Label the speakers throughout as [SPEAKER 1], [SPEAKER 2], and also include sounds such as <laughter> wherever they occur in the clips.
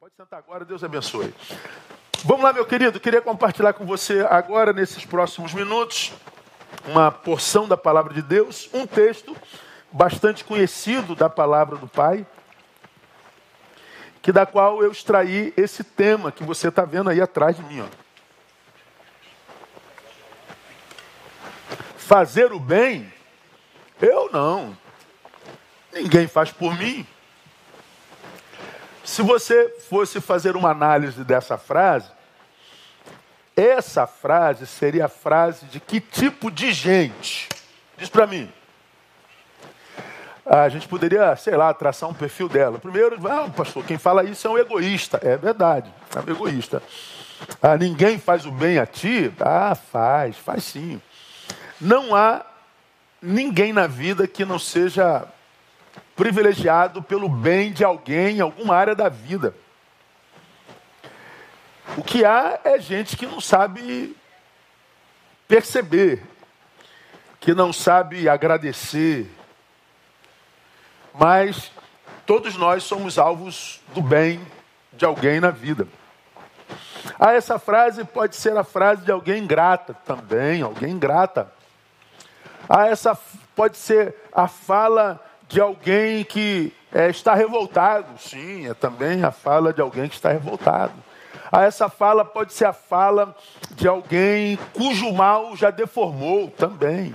[SPEAKER 1] Pode sentar agora, Deus abençoe. Vamos lá, meu querido, queria compartilhar com você agora, nesses próximos minutos, uma porção da palavra de Deus, um texto bastante conhecido da palavra do Pai, que da qual eu extraí esse tema que você está vendo aí atrás de mim. Ó. Fazer o bem, eu não. Ninguém faz por mim. Se você fosse fazer uma análise dessa frase, essa frase seria a frase de que tipo de gente? Diz para mim. A gente poderia, sei lá, traçar um perfil dela. Primeiro, ah, pastor, quem fala isso é um egoísta. É verdade, é um egoísta. Ah, ninguém faz o bem a ti? Ah, faz, faz sim. Não há ninguém na vida que não seja privilegiado pelo bem de alguém em alguma área da vida. O que há é gente que não sabe perceber, que não sabe agradecer. Mas todos nós somos alvos do bem de alguém na vida. Ah, essa frase pode ser a frase de alguém ingrata também, alguém ingrata. Ah, essa pode ser a fala de alguém que é, está revoltado. Sim, é também a fala de alguém que está revoltado. Ah, essa fala pode ser a fala de alguém cujo mal já deformou também.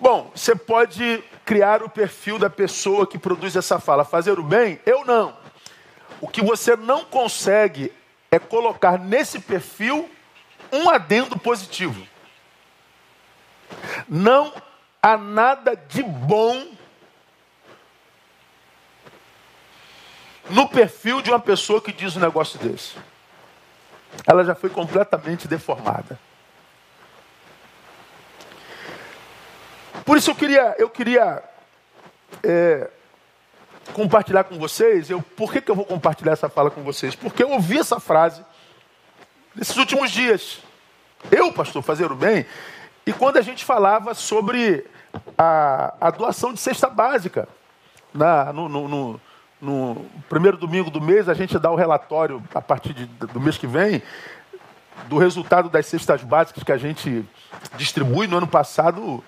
[SPEAKER 1] Bom, você pode criar o perfil da pessoa que produz essa fala. Fazer o bem? Eu não. O que você não consegue é colocar nesse perfil um adendo positivo. Não há nada de bom no perfil de uma pessoa que diz um negócio desse. Ela já foi completamente deformada. Por isso eu queria, eu queria é, compartilhar com vocês. Eu, por que, que eu vou compartilhar essa fala com vocês? Porque eu ouvi essa frase nesses últimos dias. Eu, pastor, fazer o bem. E quando a gente falava sobre a, a doação de cesta básica na, no, no, no no primeiro domingo do mês, a gente dá o relatório, a partir de, do mês que vem, do resultado das cestas básicas que a gente distribui. No ano passado,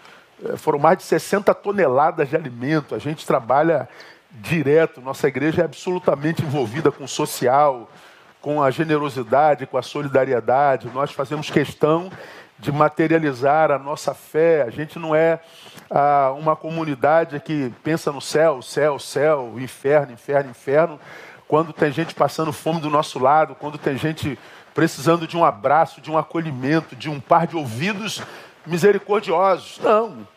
[SPEAKER 1] eh, foram mais de 60 toneladas de alimento. A gente trabalha direto, nossa igreja é absolutamente envolvida com o social, com a generosidade, com a solidariedade. Nós fazemos questão de materializar a nossa fé. A gente não é ah, uma comunidade que pensa no céu, céu, céu, inferno, inferno, inferno. Quando tem gente passando fome do nosso lado, quando tem gente precisando de um abraço, de um acolhimento, de um par de ouvidos misericordiosos. Não.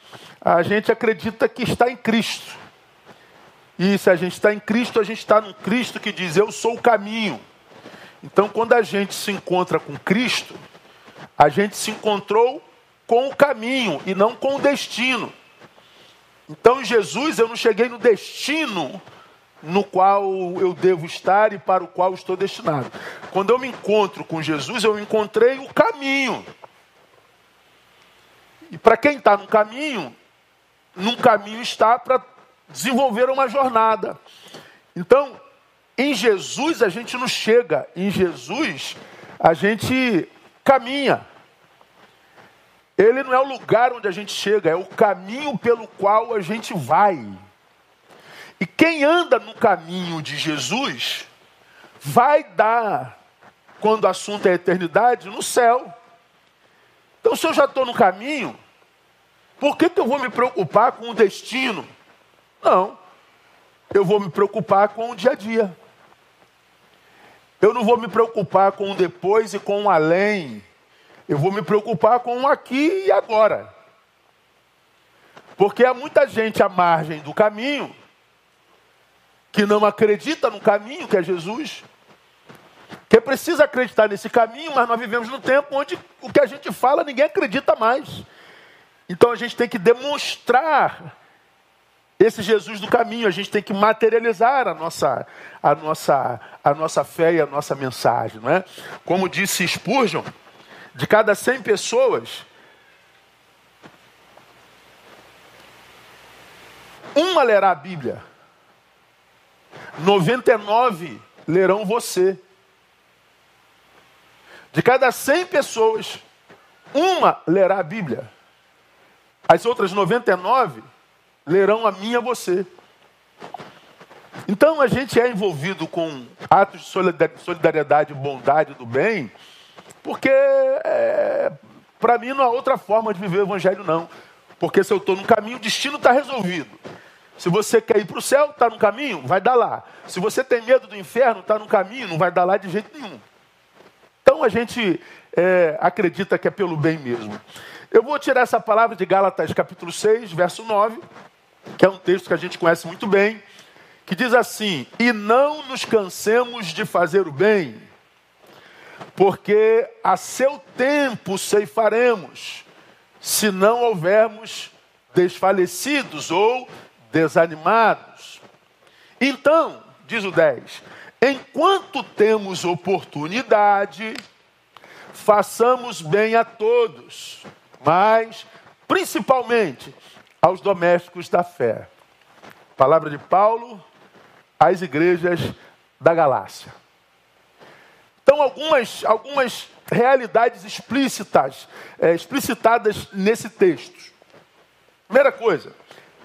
[SPEAKER 1] A gente acredita que está em Cristo. E se a gente está em Cristo, a gente está no Cristo que diz: Eu sou o caminho. Então, quando a gente se encontra com Cristo, a gente se encontrou com o caminho e não com o destino. Então, em Jesus, eu não cheguei no destino no qual eu devo estar e para o qual estou destinado. Quando eu me encontro com Jesus, eu encontrei o caminho. E para quem está no caminho, num caminho está para desenvolver uma jornada. Então, em Jesus a gente não chega, em Jesus a gente caminha. Ele não é o lugar onde a gente chega, é o caminho pelo qual a gente vai. E quem anda no caminho de Jesus vai dar, quando o assunto é eternidade, no céu. Então, se eu já estou no caminho, por que, que eu vou me preocupar com o destino? Não. Eu vou me preocupar com o dia a dia. Eu não vou me preocupar com o depois e com o além. Eu vou me preocupar com o aqui e agora. Porque há muita gente à margem do caminho que não acredita no caminho que é Jesus, que precisa acreditar nesse caminho, mas nós vivemos num tempo onde o que a gente fala ninguém acredita mais. Então a gente tem que demonstrar esse Jesus do caminho, a gente tem que materializar a nossa, a nossa, a nossa fé e a nossa mensagem, não é? Como disse Spurgeon, de cada 100 pessoas, uma lerá a Bíblia. 99 lerão você. De cada 100 pessoas, uma lerá a Bíblia. As outras 99 lerão a minha você. Então a gente é envolvido com atos de solidariedade, bondade do bem, porque é, para mim não há outra forma de viver o evangelho, não. Porque se eu estou no caminho, o destino está resolvido. Se você quer ir para o céu, está no caminho, vai dar lá. Se você tem medo do inferno, está no caminho, não vai dar lá de jeito nenhum. Então a gente é, acredita que é pelo bem mesmo. Eu vou tirar essa palavra de Gálatas capítulo 6, verso 9, que é um texto que a gente conhece muito bem que diz assim: E não nos cansemos de fazer o bem, porque a seu tempo ceifaremos, se não houvermos desfalecidos ou desanimados. Então, diz o 10, enquanto temos oportunidade, façamos bem a todos, mas principalmente aos domésticos da fé. Palavra de Paulo às igrejas da Galácia. Então, algumas, algumas realidades explícitas, é, explicitadas nesse texto. Primeira coisa,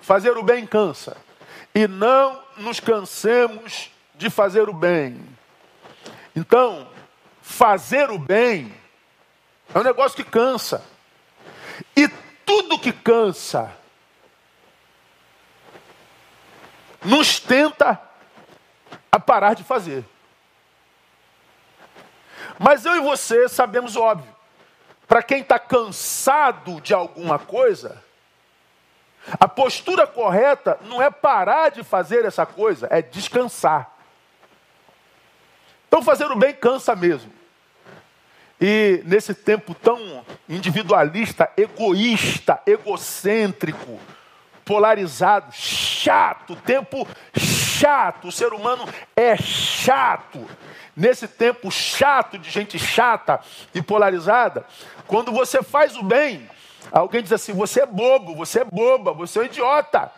[SPEAKER 1] fazer o bem cansa. E não nos cansemos de fazer o bem. Então, fazer o bem é um negócio que cansa. E tudo que cansa nos tenta a parar de fazer. Mas eu e você sabemos óbvio. Para quem está cansado de alguma coisa, a postura correta não é parar de fazer essa coisa, é descansar. Então fazer o bem cansa mesmo. E nesse tempo tão individualista, egoísta, egocêntrico, polarizado, chato, tempo chato, o ser humano é chato. Nesse tempo chato de gente chata e polarizada, quando você faz o bem, alguém diz assim: você é bobo, você é boba, você é um idiota.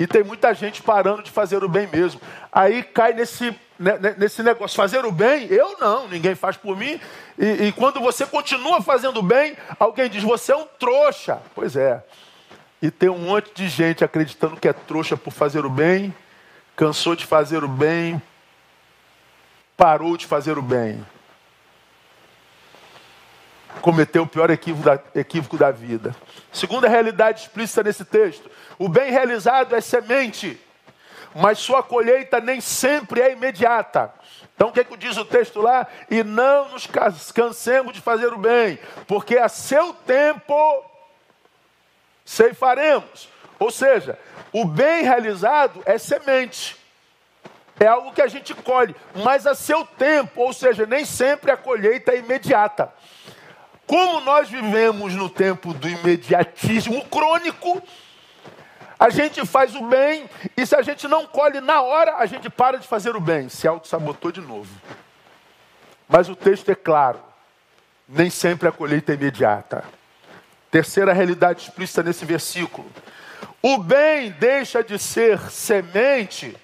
[SPEAKER 1] E tem muita gente parando de fazer o bem mesmo. Aí cai nesse, né, né, nesse negócio: fazer o bem? Eu não, ninguém faz por mim. E, e quando você continua fazendo o bem, alguém diz: você é um trouxa. Pois é. E tem um monte de gente acreditando que é trouxa por fazer o bem cansou de fazer o bem, parou de fazer o bem. Cometeu o pior equívoco da, equívoco da vida. Segunda realidade explícita nesse texto: o bem realizado é semente, mas sua colheita nem sempre é imediata. Então o que, é que diz o texto lá? E não nos cansemos de fazer o bem, porque a seu tempo ceifaremos. Ou seja, o bem realizado é semente. É algo que a gente colhe, mas a seu tempo, ou seja, nem sempre a colheita é imediata. Como nós vivemos no tempo do imediatismo crônico, a gente faz o bem e se a gente não colhe na hora, a gente para de fazer o bem, se auto-sabotou de novo. Mas o texto é claro, nem sempre a colheita é imediata. Terceira realidade explícita nesse versículo. O bem deixa de ser semente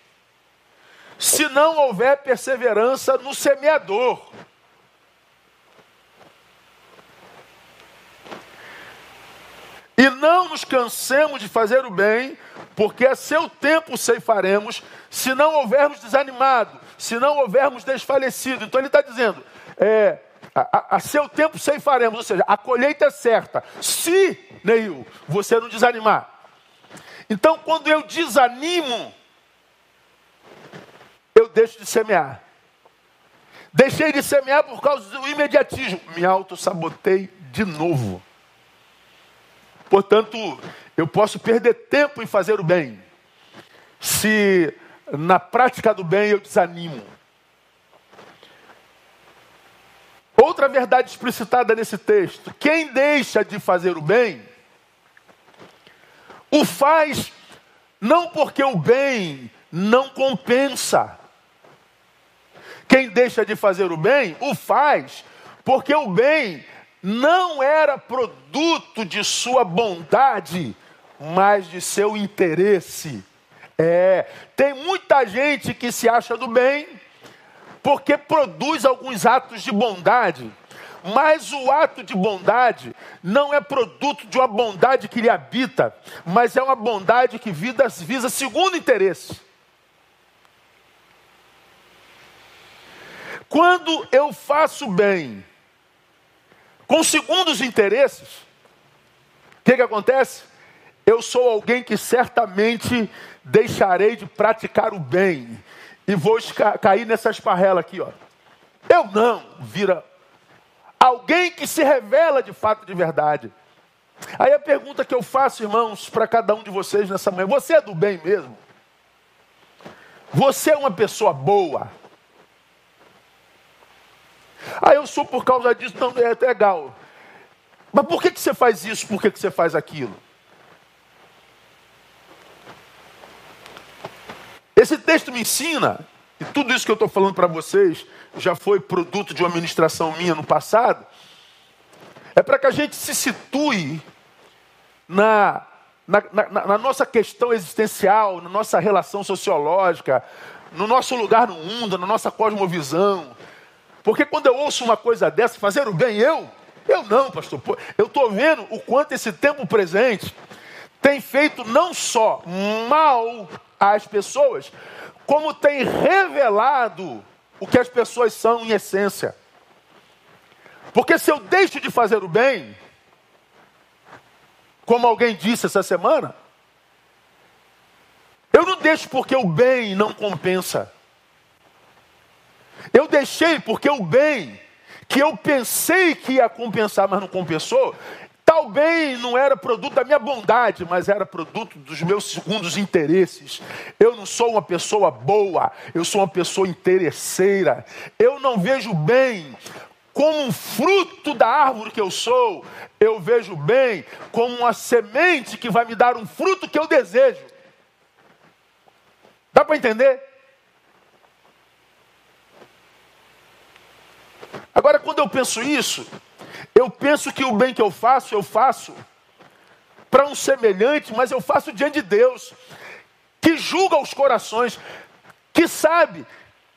[SPEAKER 1] se não houver perseverança no semeador. E não nos cansemos de fazer o bem, porque a seu tempo ceifaremos, se não houvermos desanimado, se não houvermos desfalecido. Então ele está dizendo, é, a, a, seu tempo ceifaremos, ou seja, a colheita é certa. Se, Neil, você não desanimar. Então, quando eu desanimo, eu deixo de semear. Deixei de semear por causa do imediatismo. Me auto-sabotei de novo. Portanto, eu posso perder tempo em fazer o bem, se na prática do bem eu desanimo. Outra verdade explicitada nesse texto: quem deixa de fazer o bem, o faz não porque o bem não compensa. Quem deixa de fazer o bem, o faz porque o bem não era produto de sua bondade, mas de seu interesse. É, tem muita gente que se acha do bem, porque produz alguns atos de bondade. Mas o ato de bondade não é produto de uma bondade que lhe habita, mas é uma bondade que visa segundo interesse. Quando eu faço bem com segundos interesses, o que, que acontece? Eu sou alguém que certamente deixarei de praticar o bem e vou cair nessa esparrela aqui, ó. Eu não, vira alguém que se revela de fato de verdade. Aí a pergunta que eu faço, irmãos, para cada um de vocês nessa manhã: você é do bem mesmo? Você é uma pessoa boa? Ah, eu sou por causa disso, não, é legal. Mas por que, que você faz isso? Por que, que você faz aquilo? Esse texto me ensina, e tudo isso que eu estou falando para vocês já foi produto de uma ministração minha no passado, é para que a gente se situe na, na, na, na, nossa questão existencial, na nossa relação sociológica, no nosso lugar no mundo, na nossa cosmovisão. Porque quando eu ouço uma coisa dessa, fazer o bem, eu, eu não, pastor. Eu estou vendo o quanto esse tempo presente tem feito não só mal às pessoas, como tem revelado o que as pessoas são em essência. Porque se eu deixo de fazer o bem, como alguém disse essa semana, eu não deixo porque o bem não compensa. Eu deixei porque o bem que eu pensei que ia compensar, mas não compensou, Talvez não era produto da minha bondade, mas era produto dos meus segundos interesses. Eu não sou uma pessoa boa, eu sou uma pessoa interesseira. Eu não vejo bem como um fruto da árvore que eu sou, eu vejo bem como uma semente que vai me dar um fruto que eu desejo. Dá para entender? Agora, quando eu penso isso, eu penso que o bem que eu faço, eu faço para um semelhante, mas eu faço diante de Deus, que julga os corações, que sabe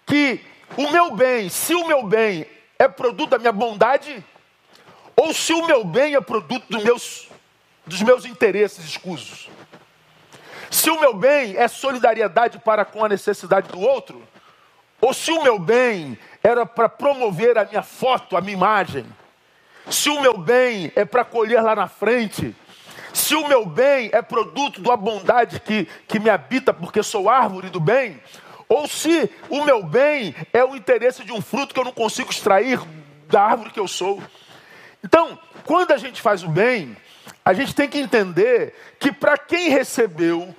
[SPEAKER 1] que o meu bem, se o meu bem é produto da minha bondade, ou se o meu bem é produto dos meus, dos meus interesses escusos. Se o meu bem é solidariedade para com a necessidade do outro, ou se o meu bem era para promover a minha foto, a minha imagem. Se o meu bem é para colher lá na frente, se o meu bem é produto da bondade que, que me habita porque sou árvore do bem, ou se o meu bem é o interesse de um fruto que eu não consigo extrair da árvore que eu sou. Então, quando a gente faz o bem, a gente tem que entender que para quem recebeu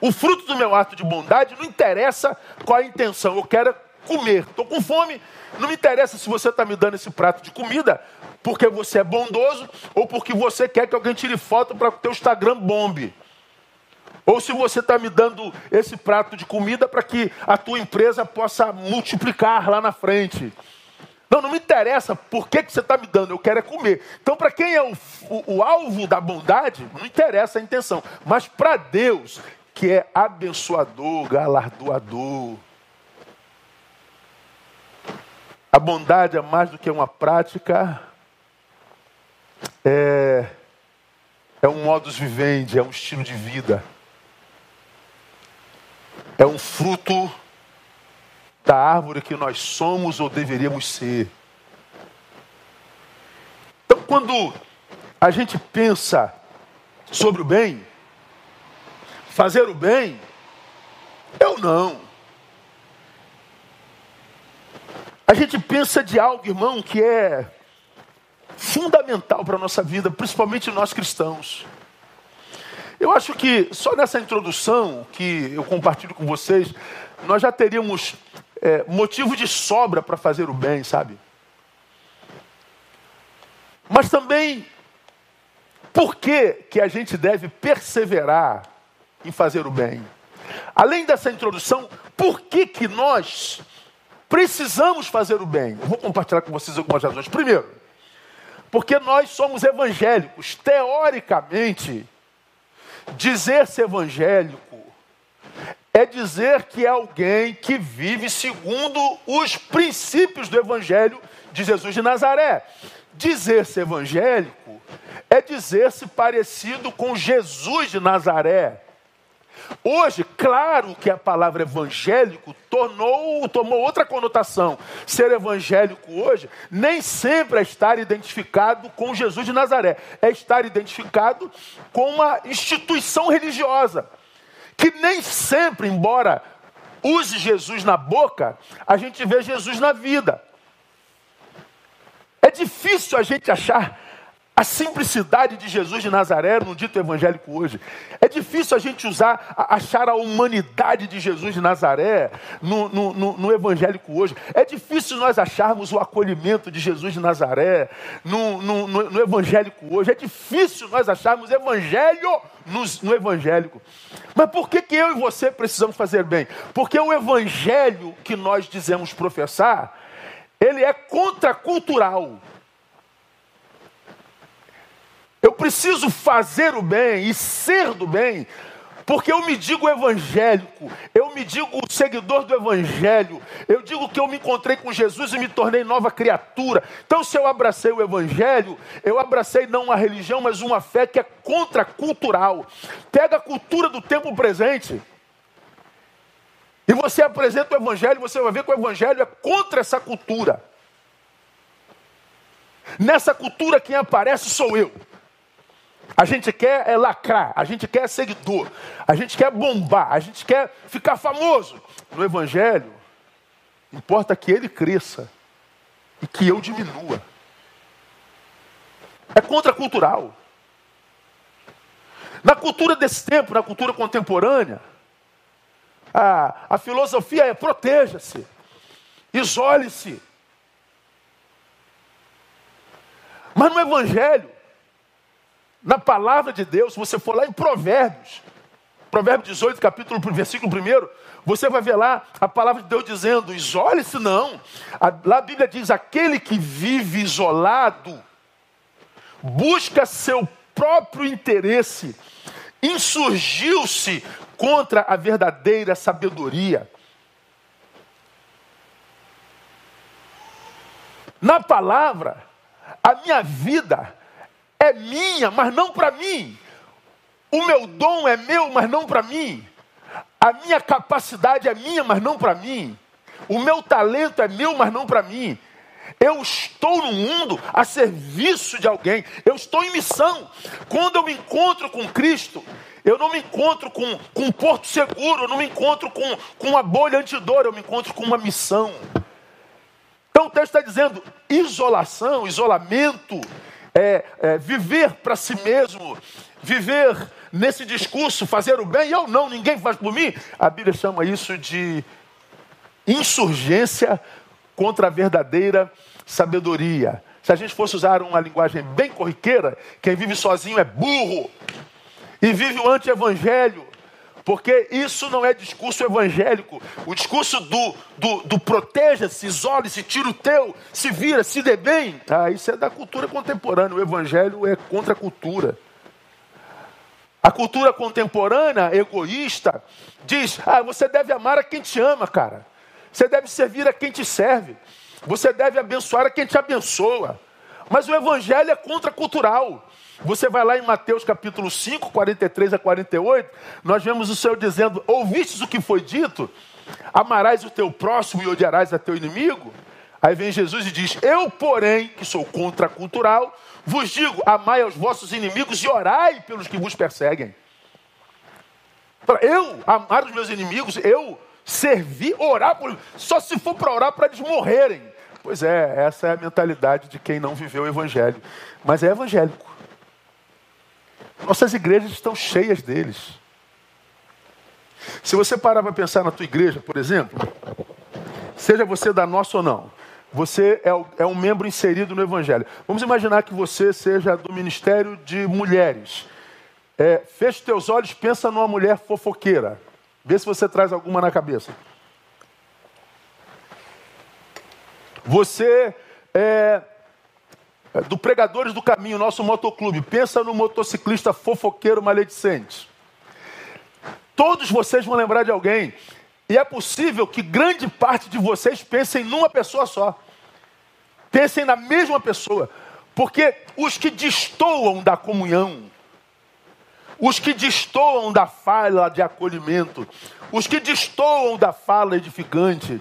[SPEAKER 1] o fruto do meu ato de bondade, não interessa qual a intenção, eu quero comer, estou com fome, não me interessa se você está me dando esse prato de comida porque você é bondoso ou porque você quer que alguém tire foto para o teu Instagram bombe. Ou se você está me dando esse prato de comida para que a tua empresa possa multiplicar lá na frente. Não, não me interessa por que, que você está me dando, eu quero é comer. Então, para quem é o, o, o, alvo da bondade, não interessa a intenção. Mas para Deus, que é abençoador, galardoador, a bondade é mais do que uma prática, é, é um modus vivendi, é um estilo de vida. É um fruto da árvore que nós somos ou deveríamos ser. Então, quando a gente pensa sobre o bem, fazer o bem, eu não. A gente pensa de algo, irmão, que é fundamental para a nossa vida, principalmente nós cristãos. Eu acho que só nessa introdução que eu compartilho com vocês, nós já teríamos é, motivo de sobra para fazer o bem, sabe? Mas também, por que, que a gente deve perseverar em fazer o bem? Além dessa introdução, por que, que nós precisamos fazer o bem. Vou compartilhar com vocês algumas razões. Primeiro, porque nós somos evangélicos. Teoricamente, dizer-se evangélico é dizer que é alguém que vive segundo os princípios do Evangelho de Jesus de Nazaré. Dizer-se evangélico é dizer-se parecido com Jesus de Nazaré. Hoje, claro que a palavra evangélico tornou, tomou outra conotação. Ser evangélico hoje nem sempre é estar identificado com Jesus de Nazaré, é estar identificado com uma instituição religiosa que nem sempre, embora use Jesus na boca, a gente vê Jesus na vida. É difícil a gente achar a simplicidade de Jesus de Nazaré no dito evangélico hoje. É difícil a gente usar, achar a humanidade de Jesus de Nazaré no, no, no, no evangélico hoje. É difícil nós acharmos o acolhimento de Jesus de Nazaré no, no, evangélico hoje. É difícil nós acharmos evangelho no, no evangélico. Mas por que, que eu e você precisamos fazer bem? Porque o evangelho que nós dizemos professar, ele é contracultural. Eu preciso fazer o bem e ser do bem, porque eu me digo evangélico, eu me digo seguidor do evangelho, eu digo que eu me encontrei com Jesus e me tornei nova criatura. Então, se eu abracei o evangelho, eu abracei não uma religião, mas uma fé que é contracultural. Pega a cultura do tempo presente. E você apresenta o evangelho, você vai ver que o evangelho é contra essa cultura. Nessa cultura quem aparece sou eu. A gente quer é lacrar, a gente quer seguidor, a gente quer bombar, a gente quer ficar famoso. No Evangelho, importa que ele cresça e que eu diminua. É contracultural. Na cultura desse tempo, na cultura contemporânea, a, a filosofia é proteja-se, isole-se. Mas no Evangelho, na palavra de Deus, se você for lá em Provérbios, Provérbio 18, capítulo, versículo 1, você vai ver lá a palavra de Deus dizendo: isole-se não. A, lá a Bíblia diz: aquele que vive isolado busca seu próprio interesse, insurgiu-se contra a verdadeira sabedoria. Na palavra, a minha vida é minha, mas não para mim. O meu dom é meu, mas não para mim. A minha capacidade é minha, mas não para mim. O meu talento é meu, mas não para mim. Eu estou no mundo a serviço de alguém. Eu estou em missão. Quando eu me encontro com Cristo, eu não me encontro com, com um porto seguro, eu não me encontro com, com uma bolha antidor, eu me encontro com uma missão. Então o texto está dizendo: isolação, isolamento, é, é, viver para si mesmo, viver nesse discurso, fazer o bem, eu não, ninguém faz por mim. A Bíblia chama isso de insurgência contra a verdadeira sabedoria. Se a gente fosse usar uma linguagem bem corriqueira, quem vive sozinho é burro e vive o anti-evangelho. Porque isso não é discurso evangélico. O discurso do, do, do proteja-se, isole-se, tira o teu, se vira, se dê bem. Ah, isso é da cultura contemporânea. O evangelho é contra a cultura. A cultura contemporânea, egoísta, diz: ah, você deve amar a quem te ama, cara. Você deve servir a quem te serve. Você deve abençoar a quem te abençoa. Mas o evangelho é contracultural. Você vai lá em Mateus capítulo 5, 43 a 48, nós vemos o Senhor dizendo: Ouvistes o que foi dito? Amarás o teu próximo e odiarás a teu inimigo? Aí vem Jesus e diz: Eu, porém, que sou contracultural, vos digo: amai aos vossos inimigos e orai pelos que vos perseguem. Eu amar os meus inimigos, eu servir, orar por só se for para orar para eles morrerem. Pois é, essa é a mentalidade de quem não viveu o evangelho, mas é evangélico. Nossas igrejas estão cheias deles. Se você parar para pensar na tua igreja, por exemplo, seja você da nossa ou não, você é, é um membro inserido no Evangelho. Vamos imaginar que você seja do Ministério de Mulheres. É, feche teus olhos, pensa numa mulher fofoqueira. Vê se você traz alguma na cabeça. Você é, é, do Pregadores do Caminho, nosso motoclube. Pensa no motociclista fofoqueiro maledicente. Todos vocês vão lembrar de alguém. E é possível que grande parte de vocês pensem numa pessoa só. Pensem na mesma pessoa. Porque os que destoam da comunhão, os que destoam da fala de acolhimento, os que destoam da fala edificante,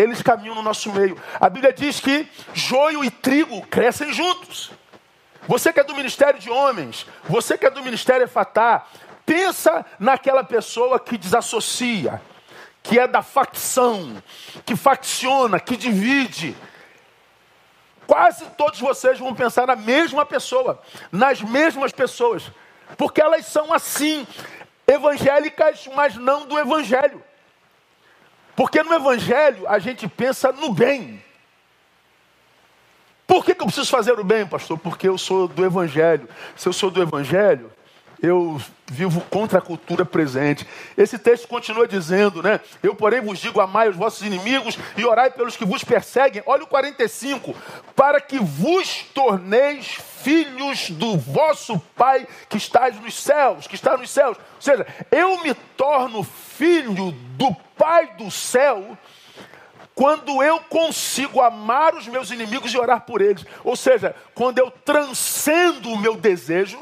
[SPEAKER 1] eles caminham no nosso meio. A Bíblia diz que joio e trigo crescem juntos. Você que é do ministério de homens, você que é do ministério Efatá, pensa naquela pessoa que desassocia, que é da facção, que facciona, que divide. Quase todos vocês vão pensar na mesma pessoa, nas mesmas pessoas, porque elas são assim, evangélicas, mas não do evangelho. Porque no evangelho a gente pensa no bem. Por que, que eu preciso fazer o bem, pastor? Porque eu sou do Evangelho. Se eu sou do Evangelho, eu vivo contra a cultura presente. Esse texto continua dizendo, né? Eu, porém, vos digo: amai os vossos inimigos e orai pelos que vos perseguem. Olha o 45. Para que vos torneis filhos do vosso Pai que está nos céus, que está nos céus. Ou seja, eu me torno filho do Pai do céu quando eu consigo amar os meus inimigos e orar por eles. Ou seja, quando eu transcendo o meu desejo,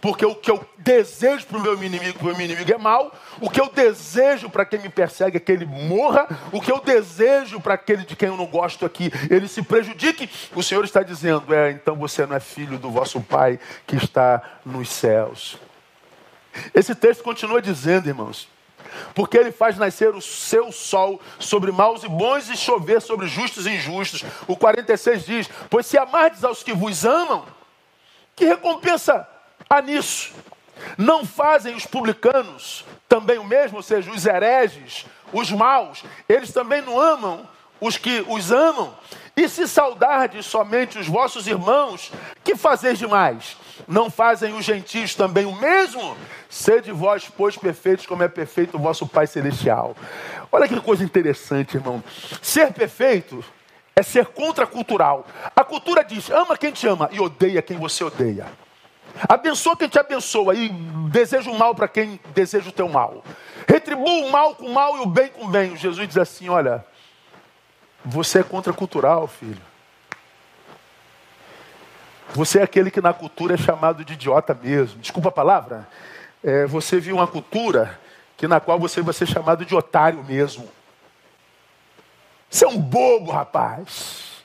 [SPEAKER 1] porque o que eu desejo para o meu inimigo, o meu inimigo é mal, o que eu desejo para quem me persegue é que ele morra, o que eu desejo para aquele de quem eu não gosto aqui, é ele se prejudique. O Senhor está dizendo: é, então você não é filho do vosso Pai que está nos céus. Esse texto continua dizendo, irmãos, porque ele faz nascer o seu sol sobre maus e bons e chover sobre justos e injustos. O 46 diz: Pois se amardes aos que vos amam, que recompensa há nisso? Não fazem os publicanos também o mesmo, ou seja, os hereges, os maus, eles também não amam os que os amam? E se saudardes somente os vossos irmãos, que fazeis demais? Não fazem os gentios também o mesmo? Sede vós, pois, perfeitos, como é perfeito o vosso Pai Celestial. Olha que coisa interessante, irmão. Ser perfeito é ser contracultural. A cultura diz: ama quem te ama e odeia quem você odeia. Abençoa quem te abençoa e deseja o mal para quem deseja o teu mal. Retribua o mal com o mal e o bem com o bem. Jesus diz assim: olha, você é contracultural, filho. Você é aquele que na cultura é chamado de idiota mesmo. Desculpa a palavra é, você viu uma cultura que na qual você vai ser chamado de otário mesmo. Você é um bobo, rapaz.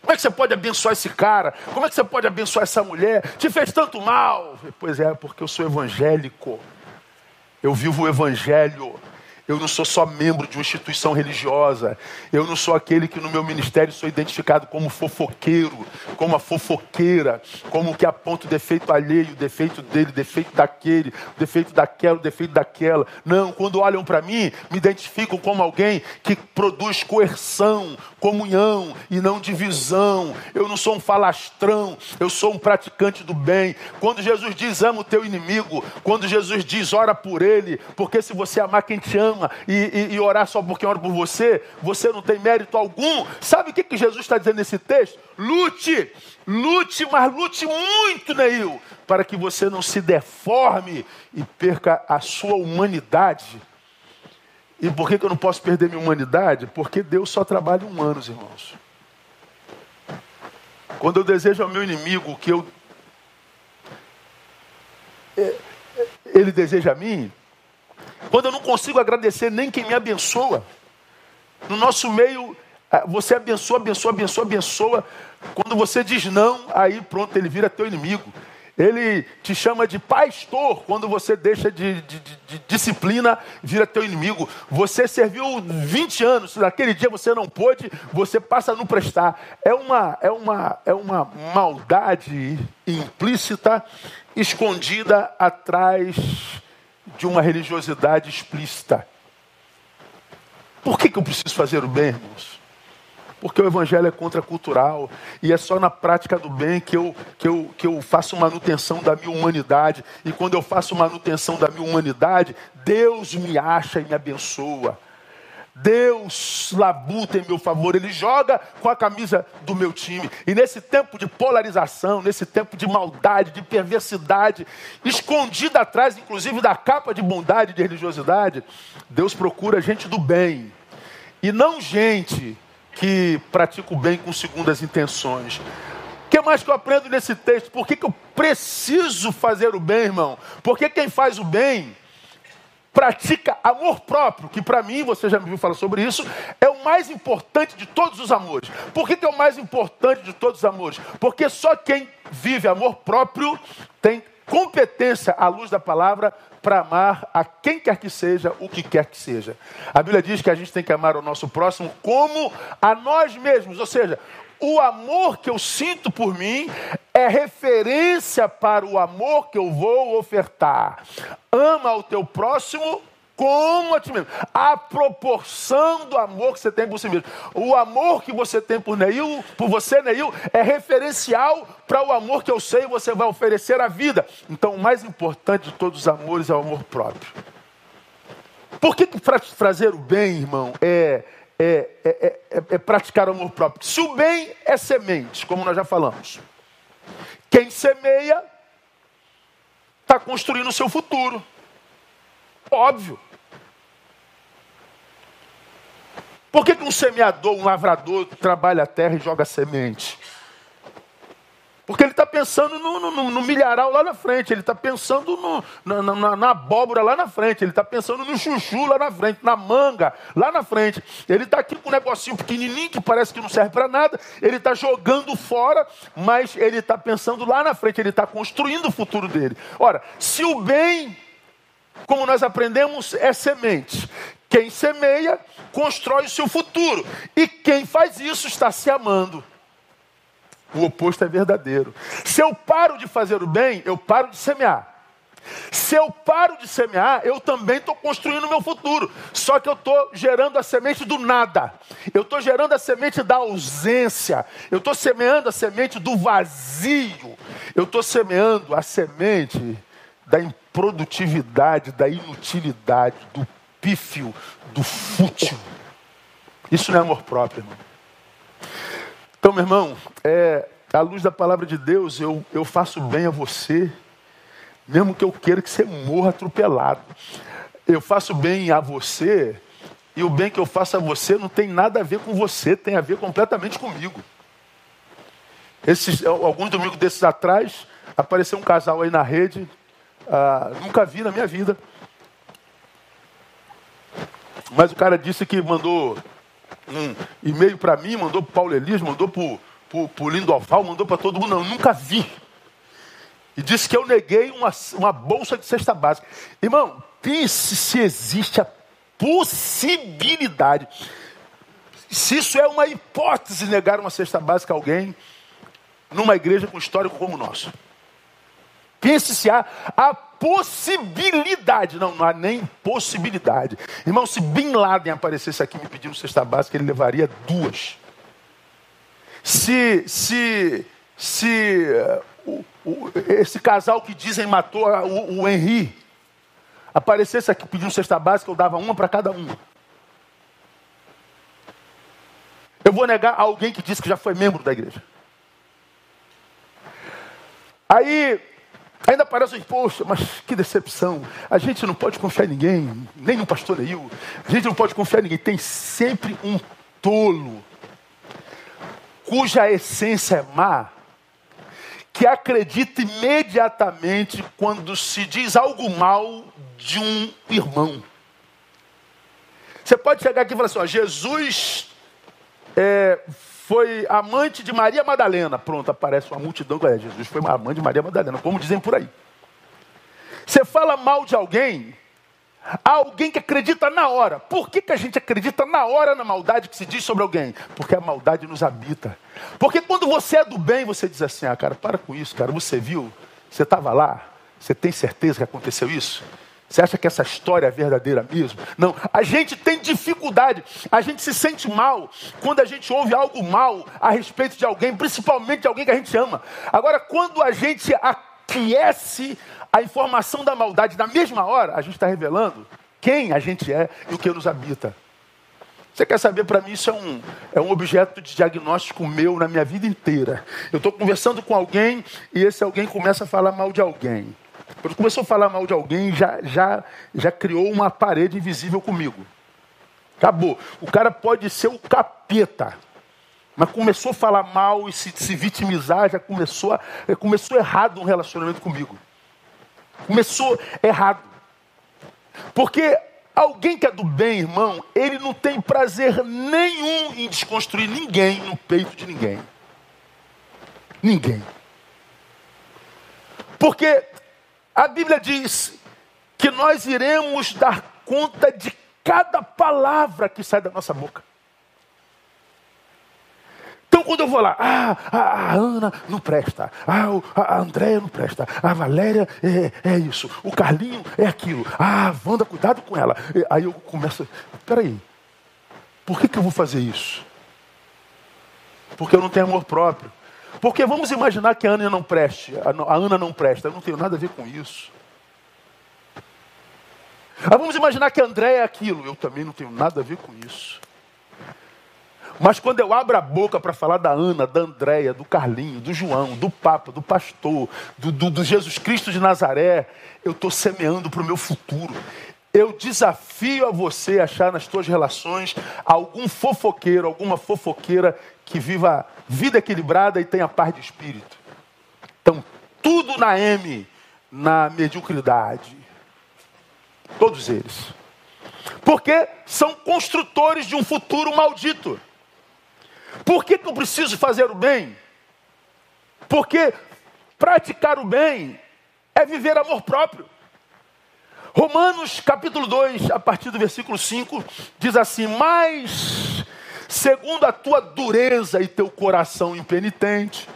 [SPEAKER 1] Como é que você pode abençoar esse cara? Como é que você pode abençoar essa mulher? Te fez tanto mal. Pois é, porque eu sou evangélico. Eu vivo o evangelho. Eu não sou só membro de uma instituição religiosa. Eu não sou aquele que no meu ministério sou identificado como fofoqueiro, como a fofoqueira, como que aponta o defeito alheio, o defeito dele, o defeito daquele, o defeito daquela, o defeito daquela. Não, quando olham para mim, me identificam como alguém que produz coerção, comunhão e não divisão. Eu não sou um falastrão, eu sou um praticante do bem. Quando Jesus diz ama o teu inimigo, quando Jesus diz ora por ele, porque se você amar quem te ama, e, e, e, orar só porque ora por você, você não tem mérito algum. Sabe o que, que Jesus está dizendo nesse texto? Lute, lute, mas lute muito, Neil, para que você não se deforme e perca a sua humanidade. E por que, que eu não posso perder minha humanidade? Porque Deus só trabalha humanos, irmãos. Quando eu desejo ao meu inimigo que eu. É, é, ele deseja a mim, quando eu não consigo agradecer nem quem me abençoa. No nosso meio, você abençoa, abençoa, abençoa, abençoa. Quando você diz não, aí pronto, ele vira teu inimigo. Ele te chama de pastor quando você deixa de, de, de, de, disciplina, vira teu inimigo. Você serviu 20 anos, naquele dia você não pôde, você passa a não prestar. É uma, é uma, é uma maldade implícita, escondida atrás de uma religiosidade explícita. Por que, que eu preciso fazer o bem, irmãos? Porque o evangelho é contracultural e é só na prática do bem que eu, que, eu, que eu faço manutenção da minha humanidade. E quando eu faço manutenção da minha humanidade, Deus me acha e me abençoa. Deus labuta em meu favor, Ele joga com a camisa do meu time. E nesse tempo de polarização, nesse tempo de maldade, de perversidade, escondida atrás, inclusive, da capa de bondade, de religiosidade, Deus procura gente do bem. E não gente que pratica o bem com segundas intenções. O que mais que eu aprendo nesse texto? Por que, que eu preciso fazer o bem, irmão? Porque quem faz o bem pratica amor próprio, que para mim, você já me viu falar sobre isso, é o mais importante de todos os amores. Por que, que é o mais importante de todos os amores? Porque só quem vive amor próprio tem competência à luz da palavra para amar a quem quer que seja, o que quer que seja. A Bíblia diz que a gente tem que amar o nosso próximo como a nós mesmos, ou seja, o amor que eu sinto por mim é referência para o amor que eu vou ofertar. Ama o teu próximo como a ti mesmo. A proporção do amor que você tem por si mesmo. O amor que você tem por Neil, por você, Neil, é referencial para o amor que eu sei você vai oferecer à vida. Então, o mais importante de todos os amores é o amor próprio. Por que, fazer o bem, irmão, é é, é, é, é praticar o amor próprio. Se o bem é semente, como nós já falamos, quem semeia está construindo o seu futuro. Óbvio. Por que, que um semeador, um lavrador, trabalha a terra e joga semente? Porque ele está pensando no, no, no, milharal lá na frente, ele está pensando no, na, na, na, abóbora lá na frente, ele está pensando no chuchu lá na frente, na manga lá na frente. Ele está aqui com um negocinho pequenininho que parece que não serve para nada, ele está jogando fora, mas ele está pensando lá na frente, ele está construindo o futuro dele. Ora, se o bem, como nós aprendemos, é semente, quem semeia constrói o seu futuro, e quem faz isso está se amando. O oposto é verdadeiro. Se eu paro de fazer o bem, eu paro de semear. Se eu paro de semear, eu também estou construindo o meu futuro. Só que eu estou gerando a semente do nada. Eu estou gerando a semente da ausência. Eu estou semeando a semente do vazio. Eu estou semeando a semente da improdutividade, da inutilidade, do pífio, do fútil. Isso não é amor próprio, irmão. Então, meu irmão, é, à luz da palavra de Deus, eu, eu faço bem a você, mesmo que eu queira que você morra atropelado. Eu faço bem a você, e o bem que eu faço a você não tem nada a ver com você, tem a ver completamente comigo. Esses, alguns domingos desses atrás, apareceu um casal aí na rede, ah, nunca vi na minha vida. Mas o cara disse que mandou um e-mail para mim, mandou para o Paulo Elias, mandou para o Lindo Alval, mandou para todo mundo. Não, eu nunca vi. E disse que eu neguei uma, uma bolsa de cesta básica. Irmão, pense se existe a possibilidade. Se isso é uma hipótese, negar uma cesta básica a alguém numa igreja com histórico como o nosso. Pense se há a possibilidade, não, não há nem possibilidade. Irmão, se Bin Laden aparecesse aqui me pedindo cesta básica, ele levaria duas. Se, se, se uh, esse casal que dizem matou o, o Henri aparecesse aqui pedindo cesta básica, eu dava uma para cada um. Eu vou negar alguém que disse que já foi membro da igreja. Aí Ainda parece, poxa, mas que decepção. A gente não pode confiar em ninguém, nem no pastor Neil. A gente não pode confiar em ninguém. Tem sempre um tolo, cuja essência é má, que acredita imediatamente quando se diz algo mal de um irmão. Você pode chegar aqui e falar assim: ó, Jesus é, foi amante de Maria Madalena. Pronto, aparece uma multidão. É, Jesus foi amante de Maria Madalena, como dizem por aí. Você fala mal de alguém, alguém que acredita na hora. Por que, que a gente acredita na hora na maldade que se diz sobre alguém? Porque a maldade nos habita. Porque quando você é do bem, você diz assim: ah, cara, para com isso, cara. Você viu? Você estava lá? Você tem certeza que aconteceu isso? Você acha que essa história é verdadeira mesmo? Não. A gente tem dificuldade, a gente se sente mal quando a gente ouve algo mal a respeito de alguém, principalmente de alguém que a gente ama. Agora, quando a gente aquece a informação da maldade na mesma hora, a gente está revelando quem a gente é e o que nos habita. Você quer saber, para mim, isso é um, é um objeto de diagnóstico meu na minha vida inteira. Eu estou conversando com alguém e esse alguém começa a falar mal de alguém. Quando começou a falar mal de alguém, já, já, já criou uma parede invisível comigo. Acabou. O cara pode ser o capeta. Mas começou a falar mal e se, se vitimizar, já começou, a, começou errado um relacionamento comigo. Começou errado. Porque Alguém que é do bem, irmão, ele não tem prazer nenhum em desconstruir ninguém no peito de ninguém. Ninguém. Porque a Bíblia diz que nós iremos dar conta de cada palavra que sai da nossa boca. Então, quando eu vou lá, ah, a, Ana não presta, ah, a Andréia não presta, a Valéria é, é, isso, o Carlinho é aquilo, ah, Wanda, cuidado com ela. Aí eu começo, peraí, por que, que eu vou fazer isso? Porque eu não tenho amor próprio. Porque vamos imaginar que a Ana não preste, a Ana não presta, eu não tenho nada a ver com isso. Ah, vamos imaginar que a André é aquilo, eu também não tenho nada a ver com isso. Mas quando eu abro a boca para falar da Ana, da Andréia, do Carlinho, do João, do Papa, do pastor, do, do, do Jesus Cristo de Nazaré, eu estou semeando para o meu futuro. Eu desafio a você achar nas suas relações algum fofoqueiro, alguma fofoqueira que viva vida equilibrada e tenha paz de espírito. Então, tudo na M, na mediocridade. Todos eles. Porque são construtores de um futuro maldito. Por que, que eu preciso fazer o bem? Porque praticar o bem é viver amor próprio. Romanos capítulo 2, a partir do versículo 5, diz assim: Mas, segundo a tua dureza e teu coração impenitente,